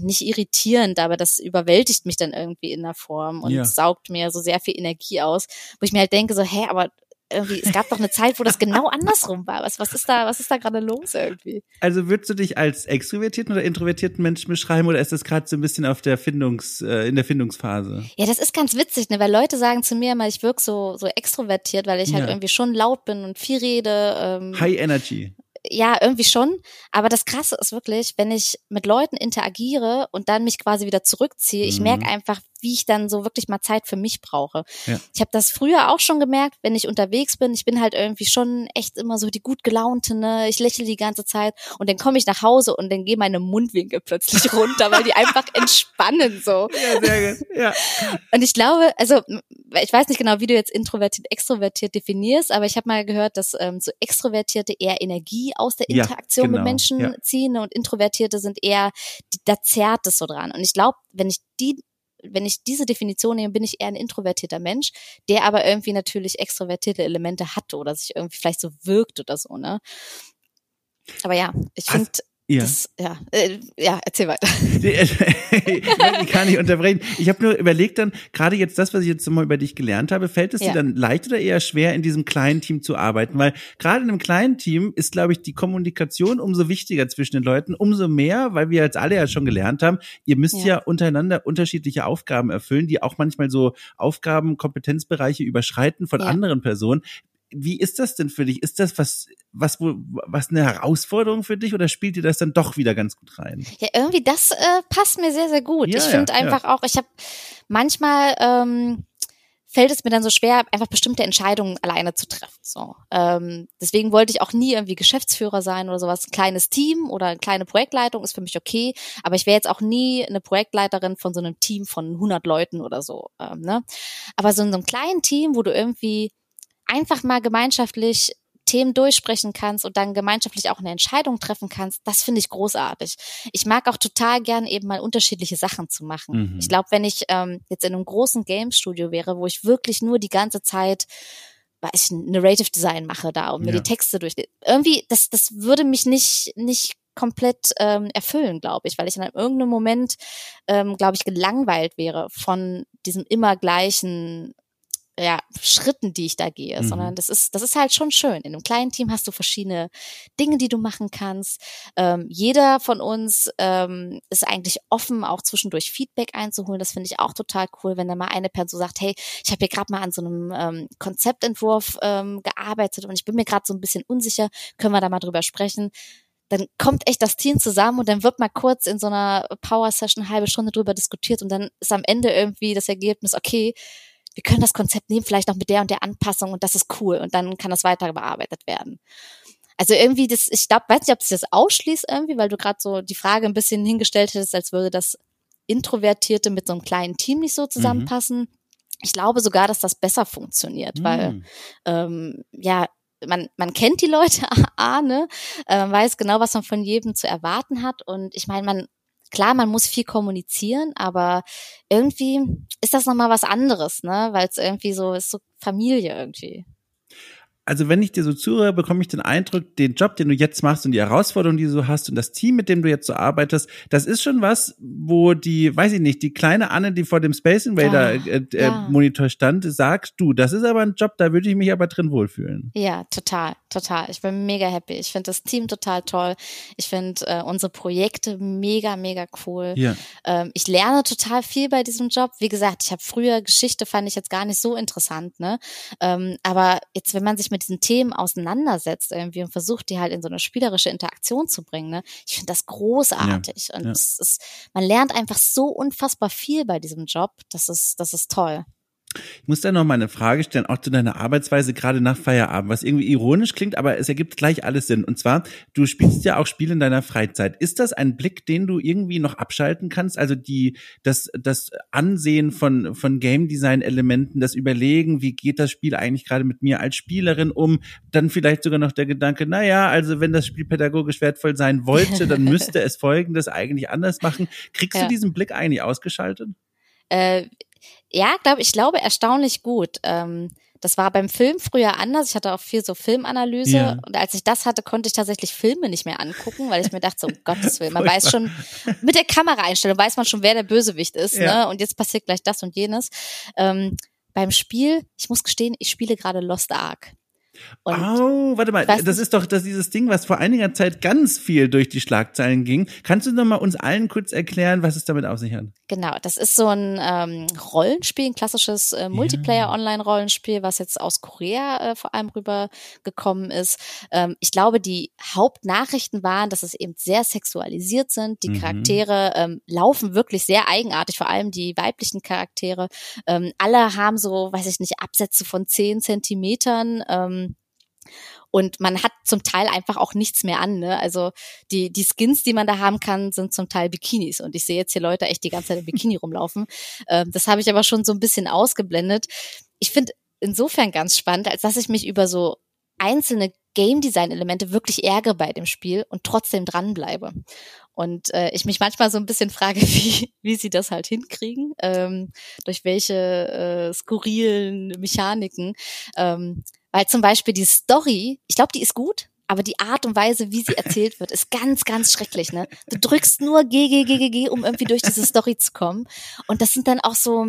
nicht irritierend, aber das überwältigt mich dann irgendwie in der Form und saugt mir so sehr viel Energie aus, wo ich mir halt denke, so, hä, aber irgendwie, es gab doch eine Zeit, wo das genau andersrum war. Was, was ist da, was ist da gerade los irgendwie? Also würdest du dich als extrovertierten oder introvertierten Menschen beschreiben oder ist das gerade so ein bisschen auf der Findungs, äh, in der Findungsphase? Ja, das ist ganz witzig, ne, weil Leute sagen zu mir immer, ich wirke so, so extrovertiert, weil ich halt irgendwie schon laut bin und viel rede. Ähm, High Energy ja, irgendwie schon. Aber das Krasse ist wirklich, wenn ich mit Leuten interagiere und dann mich quasi wieder zurückziehe, mhm. ich merke einfach, wie ich dann so wirklich mal Zeit für mich brauche. Ja. Ich habe das früher auch schon gemerkt, wenn ich unterwegs bin. Ich bin halt irgendwie schon echt immer so die gut gelaunte, ne? Ich lächle die ganze Zeit und dann komme ich nach Hause und dann gehen meine Mundwinkel plötzlich runter, weil die einfach entspannen so. Ja, sehr gut. Ja. Und ich glaube, also ich weiß nicht genau, wie du jetzt introvertiert, extrovertiert definierst, aber ich habe mal gehört, dass ähm, so Extrovertierte eher Energie aus der Interaktion ja, genau. mit Menschen ziehen und Introvertierte sind eher, da zerrt es so dran. Und ich glaube, wenn ich die wenn ich diese Definition nehme, bin ich eher ein introvertierter Mensch, der aber irgendwie natürlich extrovertierte Elemente hat oder sich irgendwie vielleicht so wirkt oder so, ne? Aber ja, ich finde, ja. Das, ja, äh, ja, erzähl weiter. ich kann nicht unterbrechen. Ich habe nur überlegt dann, gerade jetzt das, was ich jetzt mal über dich gelernt habe, fällt es ja. dir dann leicht oder eher schwer, in diesem kleinen Team zu arbeiten? Weil gerade in einem kleinen Team ist, glaube ich, die Kommunikation umso wichtiger zwischen den Leuten, umso mehr, weil wir jetzt alle ja schon gelernt haben, ihr müsst ja, ja untereinander unterschiedliche Aufgaben erfüllen, die auch manchmal so Aufgaben, Kompetenzbereiche überschreiten von anderen Personen wie ist das denn für dich? Ist das was, was, was eine Herausforderung für dich oder spielt dir das dann doch wieder ganz gut rein? Ja, irgendwie das äh, passt mir sehr, sehr gut. Ja, ich finde ja, einfach auch, ich habe manchmal ähm, fällt es mir dann so schwer, einfach bestimmte Entscheidungen alleine zu treffen. So, ähm, deswegen wollte ich auch nie irgendwie Geschäftsführer sein oder sowas. Ein kleines Team oder eine kleine Projektleitung ist für mich okay, aber ich wäre jetzt auch nie eine Projektleiterin von so einem Team von 100 Leuten oder so. Ähm, ne? Aber so in so einem kleinen Team, wo du irgendwie einfach mal gemeinschaftlich Themen durchsprechen kannst und dann gemeinschaftlich auch eine Entscheidung treffen kannst, das finde ich großartig. Ich mag auch total gern eben mal unterschiedliche Sachen zu machen. Mhm. Ich glaube, wenn ich ähm, jetzt in einem großen Game-Studio wäre, wo ich wirklich nur die ganze Zeit weiß ich, Narrative Design mache da und mir ja. die Texte durch. Irgendwie, das, das würde mich nicht, nicht komplett ähm, erfüllen, glaube ich, weil ich in irgendeinem Moment, ähm, glaube ich, gelangweilt wäre von diesem immer gleichen ja, Schritten, die ich da gehe, mhm. sondern das ist, das ist halt schon schön. In einem kleinen Team hast du verschiedene Dinge, die du machen kannst. Ähm, jeder von uns ähm, ist eigentlich offen, auch zwischendurch Feedback einzuholen. Das finde ich auch total cool, wenn da mal eine Person sagt, hey, ich habe hier gerade mal an so einem ähm, Konzeptentwurf ähm, gearbeitet und ich bin mir gerade so ein bisschen unsicher, können wir da mal drüber sprechen dann kommt echt das Team zusammen und dann wird mal kurz in so einer Power Session eine halbe Stunde drüber diskutiert und dann ist am Ende irgendwie das Ergebnis, okay, wir können das Konzept nehmen, vielleicht noch mit der und der Anpassung und das ist cool und dann kann das weiter bearbeitet werden. Also irgendwie das, ich glaube, weiß nicht, ob sich das ausschließt irgendwie, weil du gerade so die Frage ein bisschen hingestellt hättest, als würde das Introvertierte mit so einem kleinen Team nicht so mhm. zusammenpassen. Mhm. Ich glaube sogar, dass das besser funktioniert, mhm. weil ähm, ja, man, man kennt die Leute, A, ne? Äh, man weiß genau, was man von jedem zu erwarten hat. Und ich meine, man klar, man muss viel kommunizieren, aber irgendwie ist das nochmal was anderes, ne? Weil es irgendwie so ist so Familie irgendwie also wenn ich dir so zuhöre, bekomme ich den Eindruck, den Job, den du jetzt machst und die Herausforderungen, die du so hast und das Team, mit dem du jetzt so arbeitest, das ist schon was, wo die, weiß ich nicht, die kleine Anne, die vor dem Space Invader ja, äh, äh, ja. Monitor stand, sagt, du, das ist aber ein Job, da würde ich mich aber drin wohlfühlen. Ja, total, total. Ich bin mega happy. Ich finde das Team total toll. Ich finde äh, unsere Projekte mega, mega cool. Ja. Ähm, ich lerne total viel bei diesem Job. Wie gesagt, ich habe früher Geschichte, fand ich jetzt gar nicht so interessant, ne? Ähm, aber jetzt, wenn man sich mit mit diesen Themen auseinandersetzt irgendwie und versucht, die halt in so eine spielerische Interaktion zu bringen, ne? ich finde das großartig. Ja, und ja. Es ist, man lernt einfach so unfassbar viel bei diesem Job. Das ist, das ist toll. Ich muss da noch mal eine Frage stellen, auch zu deiner Arbeitsweise gerade nach Feierabend, was irgendwie ironisch klingt, aber es ergibt gleich alles Sinn. Und zwar, du spielst ja auch Spiele in deiner Freizeit. Ist das ein Blick, den du irgendwie noch abschalten kannst? Also die, das, das Ansehen von, von Game Design Elementen, das Überlegen, wie geht das Spiel eigentlich gerade mit mir als Spielerin um? Dann vielleicht sogar noch der Gedanke, na ja, also wenn das Spiel pädagogisch wertvoll sein wollte, dann müsste es Folgendes eigentlich anders machen. Kriegst ja. du diesen Blick eigentlich ausgeschaltet? Äh, ja, glaube ich glaube erstaunlich gut. Ähm, das war beim Film früher anders. Ich hatte auch viel so Filmanalyse ja. und als ich das hatte, konnte ich tatsächlich Filme nicht mehr angucken, weil ich mir dachte, so, um Gottes Willen, man weiß schon mit der Kameraeinstellung weiß man schon, wer der Bösewicht ist, ja. ne? Und jetzt passiert gleich das und jenes. Ähm, beim Spiel, ich muss gestehen, ich spiele gerade Lost Ark. Und oh, warte mal, das ist doch das dieses Ding, was vor einiger Zeit ganz viel durch die Schlagzeilen ging. Kannst du noch mal uns allen kurz erklären, was es damit auf sich hat? Genau, das ist so ein ähm, Rollenspiel, ein klassisches äh, Multiplayer-Online-Rollenspiel, was jetzt aus Korea äh, vor allem rübergekommen ist. Ähm, ich glaube, die Hauptnachrichten waren, dass es eben sehr sexualisiert sind. Die mhm. Charaktere ähm, laufen wirklich sehr eigenartig, vor allem die weiblichen Charaktere. Ähm, alle haben so, weiß ich nicht, Absätze von zehn Zentimetern. Und man hat zum Teil einfach auch nichts mehr an. Ne? Also die, die Skins, die man da haben kann, sind zum Teil Bikinis. Und ich sehe jetzt hier Leute echt die ganze Zeit im Bikini rumlaufen. Ähm, das habe ich aber schon so ein bisschen ausgeblendet. Ich finde insofern ganz spannend, als dass ich mich über so einzelne Game Design Elemente wirklich ärgere bei dem Spiel und trotzdem dranbleibe. Und äh, ich mich manchmal so ein bisschen frage, wie, wie sie das halt hinkriegen, ähm, durch welche äh, skurrilen Mechaniken. Ähm, weil zum Beispiel die Story, ich glaube, die ist gut, aber die Art und Weise, wie sie erzählt wird, ist ganz, ganz schrecklich. Ne? Du drückst nur G, G, G, G, G, um irgendwie durch diese Story zu kommen. Und das sind dann auch so,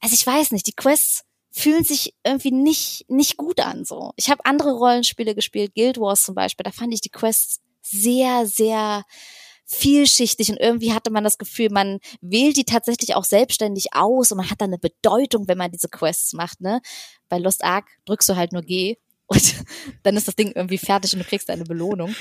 also ich weiß nicht, die Quests fühlen sich irgendwie nicht, nicht gut an. So. Ich habe andere Rollenspiele gespielt, Guild Wars zum Beispiel, da fand ich die Quests sehr, sehr vielschichtig und irgendwie hatte man das Gefühl, man wählt die tatsächlich auch selbstständig aus und man hat dann eine Bedeutung, wenn man diese Quests macht, ne? Bei Lost Ark drückst du halt nur G und dann ist das Ding irgendwie fertig und du kriegst eine Belohnung.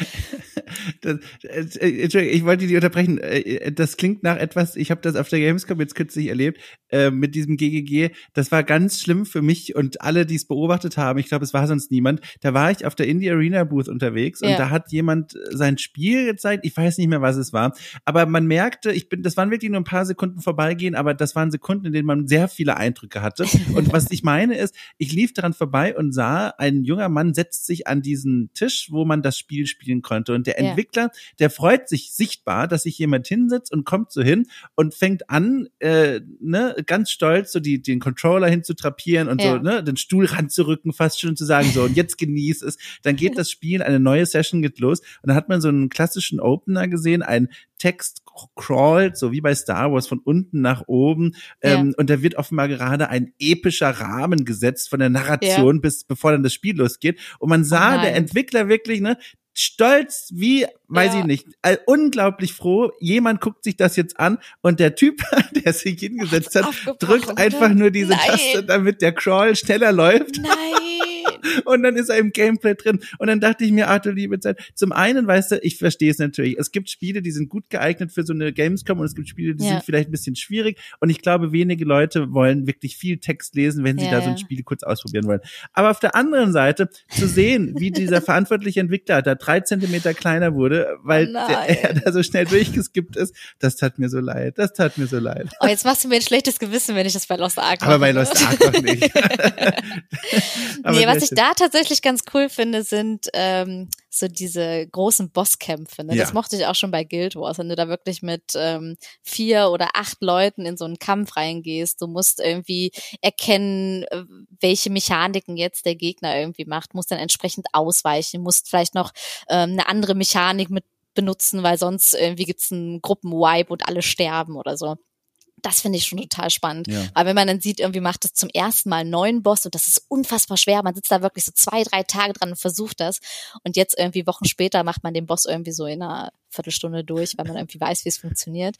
Das, äh, Entschuldigung, ich wollte dich unterbrechen. Äh, das klingt nach etwas, ich habe das auf der Gamescom jetzt kürzlich erlebt, äh, mit diesem GGG. Das war ganz schlimm für mich und alle, die es beobachtet haben. Ich glaube, es war sonst niemand. Da war ich auf der Indie Arena Booth unterwegs und ja. da hat jemand sein Spiel gezeigt. Ich weiß nicht mehr, was es war. Aber man merkte, ich bin, das waren wirklich nur ein paar Sekunden vorbeigehen, aber das waren Sekunden, in denen man sehr viele Eindrücke hatte. Und was ich meine ist, ich lief daran vorbei und sah einen junger Mann setzt sich an diesen Tisch, wo man das Spiel spielen konnte. Und der Entwickler, der freut sich sichtbar, dass sich jemand hinsetzt und kommt so hin und fängt an, äh, ne, ganz stolz so die, den Controller hinzutrapieren und so, ne, den Stuhl ranzurücken, fast schon zu sagen, so, und jetzt genieß es. Dann geht das Spiel, eine neue Session geht los. Und dann hat man so einen klassischen Opener gesehen, ein Text crawlt, so wie bei Star Wars, von unten nach oben. Ja. Ähm, und da wird offenbar gerade ein epischer Rahmen gesetzt von der Narration, ja. bis bevor dann das Spiel losgeht. Und man sah, oh der Entwickler wirklich, ne, stolz wie, weiß ja. ich nicht, also unglaublich froh. Jemand guckt sich das jetzt an und der Typ, der sich hingesetzt hat, drückt einfach nur diese Nein. Taste, damit der Crawl schneller läuft. Nein. Und dann ist er im Gameplay drin. Und dann dachte ich mir, Arthur, liebe Zeit, zum einen, weißt du, ich verstehe es natürlich. Es gibt Spiele, die sind gut geeignet für so eine Gamescom und es gibt Spiele, die ja. sind vielleicht ein bisschen schwierig. Und ich glaube, wenige Leute wollen wirklich viel Text lesen, wenn sie ja, da so ein Spiel kurz ausprobieren wollen. Aber auf der anderen Seite zu sehen, wie dieser verantwortliche Entwickler da drei Zentimeter kleiner wurde, weil oh der, er da so schnell durchgeskippt ist, das tat mir so leid. Das tat mir so leid. Oh, jetzt machst du mir ein schlechtes Gewissen, wenn ich das bei Lost Ark mache. Aber bei Lost Ark noch nicht. nee, was ich da tatsächlich ganz cool finde, sind ähm, so diese großen Bosskämpfe. Ne? Ja. Das mochte ich auch schon bei Guild Wars, wenn du da wirklich mit ähm, vier oder acht Leuten in so einen Kampf reingehst. Du musst irgendwie erkennen, äh, welche Mechaniken jetzt der Gegner irgendwie macht, musst dann entsprechend ausweichen, musst vielleicht noch ähm, eine andere Mechanik mit benutzen, weil sonst irgendwie gibt's einen Gruppenwipe und alle sterben oder so das finde ich schon total spannend. Ja. Aber wenn man dann sieht, irgendwie macht es zum ersten Mal einen neuen Boss und das ist unfassbar schwer. Man sitzt da wirklich so zwei, drei Tage dran und versucht das. Und jetzt irgendwie Wochen später macht man den Boss irgendwie so in einer Viertelstunde durch, weil man irgendwie weiß, wie es funktioniert.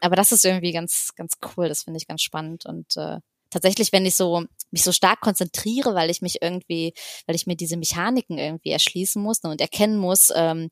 Aber das ist irgendwie ganz, ganz cool. Das finde ich ganz spannend und äh, tatsächlich, wenn ich so mich so stark konzentriere, weil ich mich irgendwie, weil ich mir diese Mechaniken irgendwie erschließen muss ne, und erkennen muss, ähm,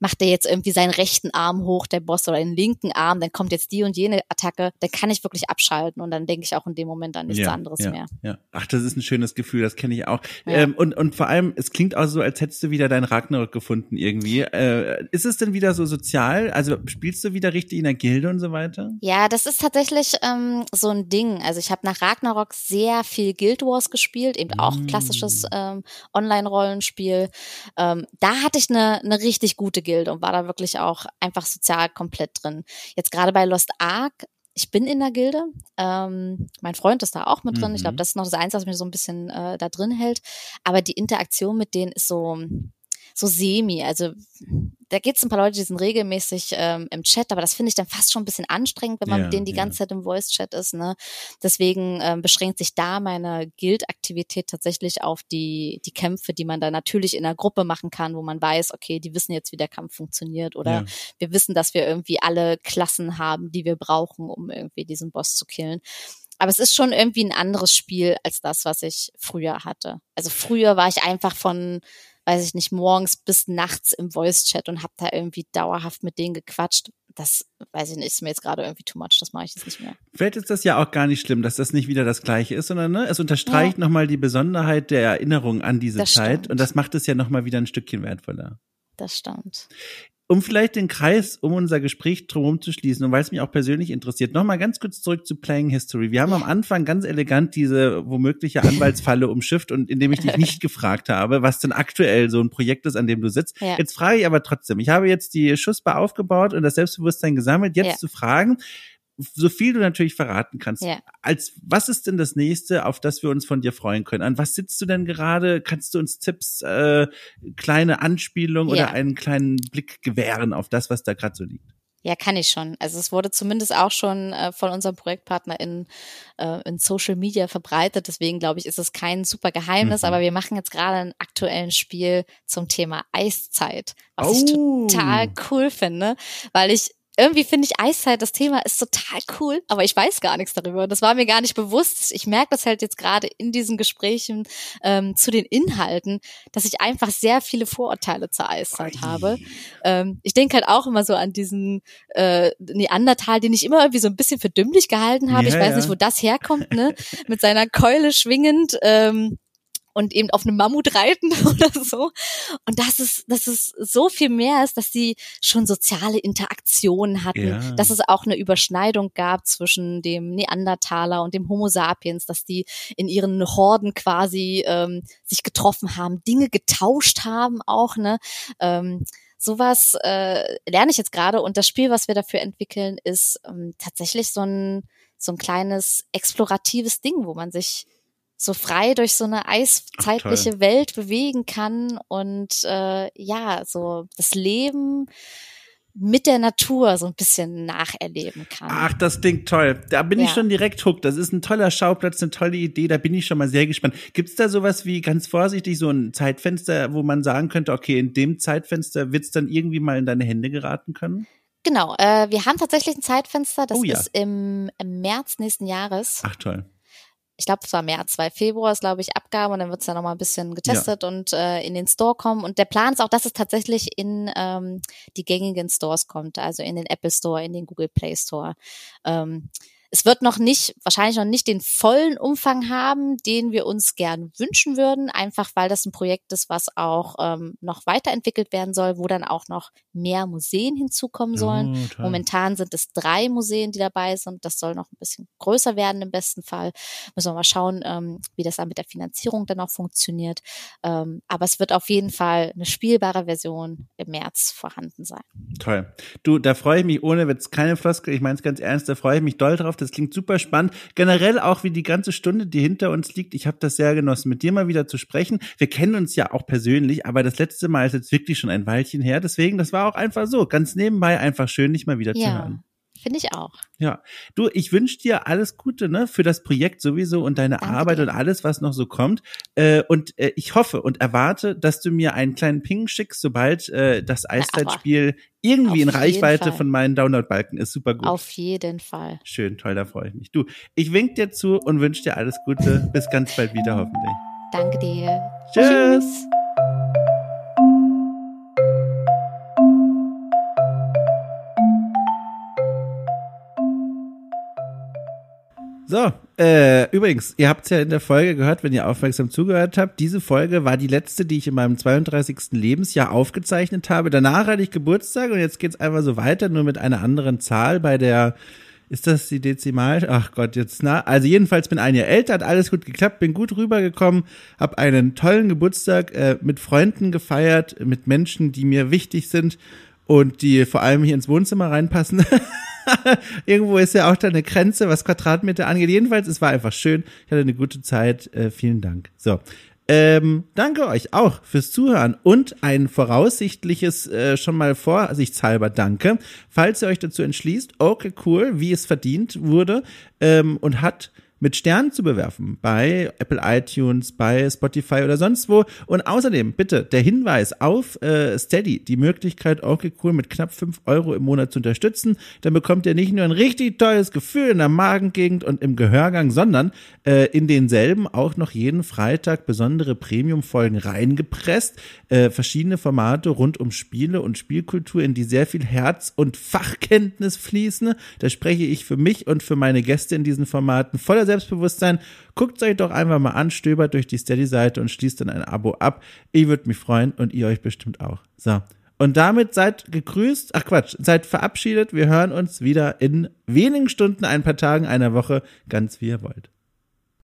macht der jetzt irgendwie seinen rechten Arm hoch, der Boss, oder den linken Arm, dann kommt jetzt die und jene Attacke, dann kann ich wirklich abschalten und dann denke ich auch in dem Moment an nichts ja, anderes ja, mehr. Ja. Ach, das ist ein schönes Gefühl, das kenne ich auch. Ja. Ähm, und, und vor allem, es klingt auch so, als hättest du wieder deinen Ragnarok gefunden irgendwie. Äh, ist es denn wieder so sozial? Also spielst du wieder richtig in der Gilde und so weiter? Ja, das ist tatsächlich ähm, so ein Ding. Also ich habe nach Ragnarok sehr viel Guild Wars gespielt, eben auch mm. klassisches ähm, Online-Rollenspiel. Ähm, da hatte ich eine, eine richtig gute Gilde und war da wirklich auch einfach sozial komplett drin. Jetzt gerade bei Lost Ark ich bin in der Gilde. Ähm, mein Freund ist da auch mit drin. Mhm. Ich glaube, das ist noch das Einzige, was mich so ein bisschen äh, da drin hält. Aber die Interaktion mit denen ist so, so semi. Also da gibt es ein paar Leute, die sind regelmäßig ähm, im Chat, aber das finde ich dann fast schon ein bisschen anstrengend, wenn man ja, mit denen die ganze Zeit im Voice-Chat ist. Ne? Deswegen ähm, beschränkt sich da meine Guild-Aktivität tatsächlich auf die, die Kämpfe, die man da natürlich in der Gruppe machen kann, wo man weiß, okay, die wissen jetzt, wie der Kampf funktioniert oder ja. wir wissen, dass wir irgendwie alle Klassen haben, die wir brauchen, um irgendwie diesen Boss zu killen. Aber es ist schon irgendwie ein anderes Spiel als das, was ich früher hatte. Also früher war ich einfach von weiß ich nicht, morgens bis nachts im Voice-Chat und habe da irgendwie dauerhaft mit denen gequatscht. Das, weiß ich nicht, ist mir jetzt gerade irgendwie too much, das mache ich jetzt nicht mehr. Vielleicht ist das ja auch gar nicht schlimm, dass das nicht wieder das Gleiche ist, sondern ne, es unterstreicht ja. nochmal die Besonderheit der Erinnerung an diese das Zeit stimmt. und das macht es ja nochmal wieder ein Stückchen wertvoller. Das stimmt um vielleicht den Kreis um unser Gespräch drumherum zu schließen und weil es mich auch persönlich interessiert, nochmal ganz kurz zurück zu Playing History. Wir haben am Anfang ganz elegant diese womögliche Anwaltsfalle umschifft und indem ich dich nicht gefragt habe, was denn aktuell so ein Projekt ist, an dem du sitzt. Ja. Jetzt frage ich aber trotzdem, ich habe jetzt die Schussbar aufgebaut und das Selbstbewusstsein gesammelt, jetzt ja. zu fragen, so viel du natürlich verraten kannst. Ja. Als was ist denn das nächste, auf das wir uns von dir freuen können? An was sitzt du denn gerade? Kannst du uns Tipps, äh, kleine Anspielung ja. oder einen kleinen Blick gewähren auf das, was da gerade so liegt? Ja, kann ich schon. Also es wurde zumindest auch schon äh, von unserem Projektpartner in, äh, in Social Media verbreitet. Deswegen glaube ich, ist es kein super Geheimnis. Mhm. Aber wir machen jetzt gerade ein aktuelles Spiel zum Thema Eiszeit, was oh. ich total cool finde, weil ich irgendwie finde ich Eiszeit, das Thema ist total cool, aber ich weiß gar nichts darüber. Das war mir gar nicht bewusst. Ich merke das halt jetzt gerade in diesen Gesprächen ähm, zu den Inhalten, dass ich einfach sehr viele Vorurteile zur Eiszeit Oi. habe. Ähm, ich denke halt auch immer so an diesen äh, Neandertal, den ich immer irgendwie so ein bisschen für dümmlich gehalten habe. Ja, ich weiß ja. nicht, wo das herkommt, ne? Mit seiner Keule schwingend. Ähm, und eben auf einem Mammut reiten oder so. Und das ist, dass es so viel mehr ist, dass sie schon soziale Interaktionen hatten, ja. dass es auch eine Überschneidung gab zwischen dem Neandertaler und dem Homo sapiens, dass die in ihren Horden quasi ähm, sich getroffen haben, Dinge getauscht haben auch, ne? Ähm, sowas äh, lerne ich jetzt gerade und das Spiel, was wir dafür entwickeln, ist ähm, tatsächlich so ein so ein kleines exploratives Ding, wo man sich so frei durch so eine eiszeitliche Ach, Welt bewegen kann und äh, ja, so das Leben mit der Natur so ein bisschen nacherleben kann. Ach, das klingt toll. Da bin ja. ich schon direkt hooked. Das ist ein toller Schauplatz, eine tolle Idee. Da bin ich schon mal sehr gespannt. Gibt es da sowas wie ganz vorsichtig so ein Zeitfenster, wo man sagen könnte, okay, in dem Zeitfenster wird es dann irgendwie mal in deine Hände geraten können? Genau, äh, wir haben tatsächlich ein Zeitfenster, das oh, ja. ist im, im März nächsten Jahres. Ach toll ich glaube, es war März, weil Februar ist, glaube ich, Abgabe und dann wird es ja nochmal ein bisschen getestet ja. und äh, in den Store kommen. Und der Plan ist auch, dass es tatsächlich in ähm, die gängigen Stores kommt, also in den Apple Store, in den Google Play Store. Ähm, es wird noch nicht, wahrscheinlich noch nicht den vollen Umfang haben, den wir uns gern wünschen würden, einfach weil das ein Projekt ist, was auch ähm, noch weiterentwickelt werden soll, wo dann auch noch mehr Museen hinzukommen sollen. Oh, Momentan sind es drei Museen, die dabei sind. Das soll noch ein bisschen größer werden im besten Fall. Müssen wir mal schauen, ähm, wie das dann mit der Finanzierung dann auch funktioniert. Ähm, aber es wird auf jeden Fall eine spielbare Version im März vorhanden sein. Toll. Du, da freue ich mich ohne Witz, keine Floskel, ich meine es ganz ernst, da freue ich mich doll drauf das klingt super spannend. Generell auch wie die ganze Stunde, die hinter uns liegt. Ich habe das sehr genossen, mit dir mal wieder zu sprechen. Wir kennen uns ja auch persönlich, aber das letzte Mal ist jetzt wirklich schon ein Weilchen her. Deswegen, das war auch einfach so, ganz nebenbei einfach schön, dich mal wieder ja. zu hören. Finde ich auch. Ja. Du, ich wünsche dir alles Gute, ne, für das Projekt sowieso und deine Danke Arbeit dir. und alles, was noch so kommt. Äh, und äh, ich hoffe und erwarte, dass du mir einen kleinen Ping schickst, sobald äh, das Eiszeitspiel irgendwie in Reichweite von meinen Download-Balken ist. Super gut. Auf jeden Fall. Schön, toll, da freue ich mich. Du, ich wink dir zu und wünsche dir alles Gute. Bis ganz bald wieder, hoffentlich. Danke dir. Tschüss. Tschüss. So, äh, übrigens, ihr habt es ja in der Folge gehört, wenn ihr aufmerksam zugehört habt. Diese Folge war die letzte, die ich in meinem 32. Lebensjahr aufgezeichnet habe. Danach hatte ich Geburtstag und jetzt geht's einfach so weiter, nur mit einer anderen Zahl bei der ist das die Dezimal? Ach Gott, jetzt na. Also jedenfalls bin ein Jahr älter, hat alles gut geklappt, bin gut rübergekommen, habe einen tollen Geburtstag äh, mit Freunden gefeiert, mit Menschen, die mir wichtig sind und die vor allem hier ins Wohnzimmer reinpassen. Irgendwo ist ja auch da eine Grenze, was Quadratmeter angeht. Jedenfalls, es war einfach schön. Ich hatte eine gute Zeit. Äh, vielen Dank. So. Ähm, danke euch auch fürs Zuhören und ein voraussichtliches äh, schon mal vorsichtshalber Danke, falls ihr euch dazu entschließt, okay, cool, wie es verdient wurde ähm, und hat mit Sternen zu bewerfen bei Apple iTunes, bei Spotify oder sonst wo. Und außerdem bitte der Hinweis auf äh, Steady, die Möglichkeit, okay cool mit knapp fünf Euro im Monat zu unterstützen. Dann bekommt ihr nicht nur ein richtig tolles Gefühl in der Magengegend und im Gehörgang, sondern äh, in denselben auch noch jeden Freitag besondere Premium-Folgen reingepresst. Äh, verschiedene Formate rund um Spiele und Spielkultur, in die sehr viel Herz und Fachkenntnis fließen. Da spreche ich für mich und für meine Gäste in diesen Formaten voller Selbstbewusstsein. Guckt euch doch einfach mal an, stöbert durch die Steady-Seite und schließt dann ein Abo ab. Ich würde mich freuen und ihr euch bestimmt auch. So. Und damit seid gegrüßt, ach Quatsch, seid verabschiedet. Wir hören uns wieder in wenigen Stunden, ein paar Tagen, einer Woche, ganz wie ihr wollt.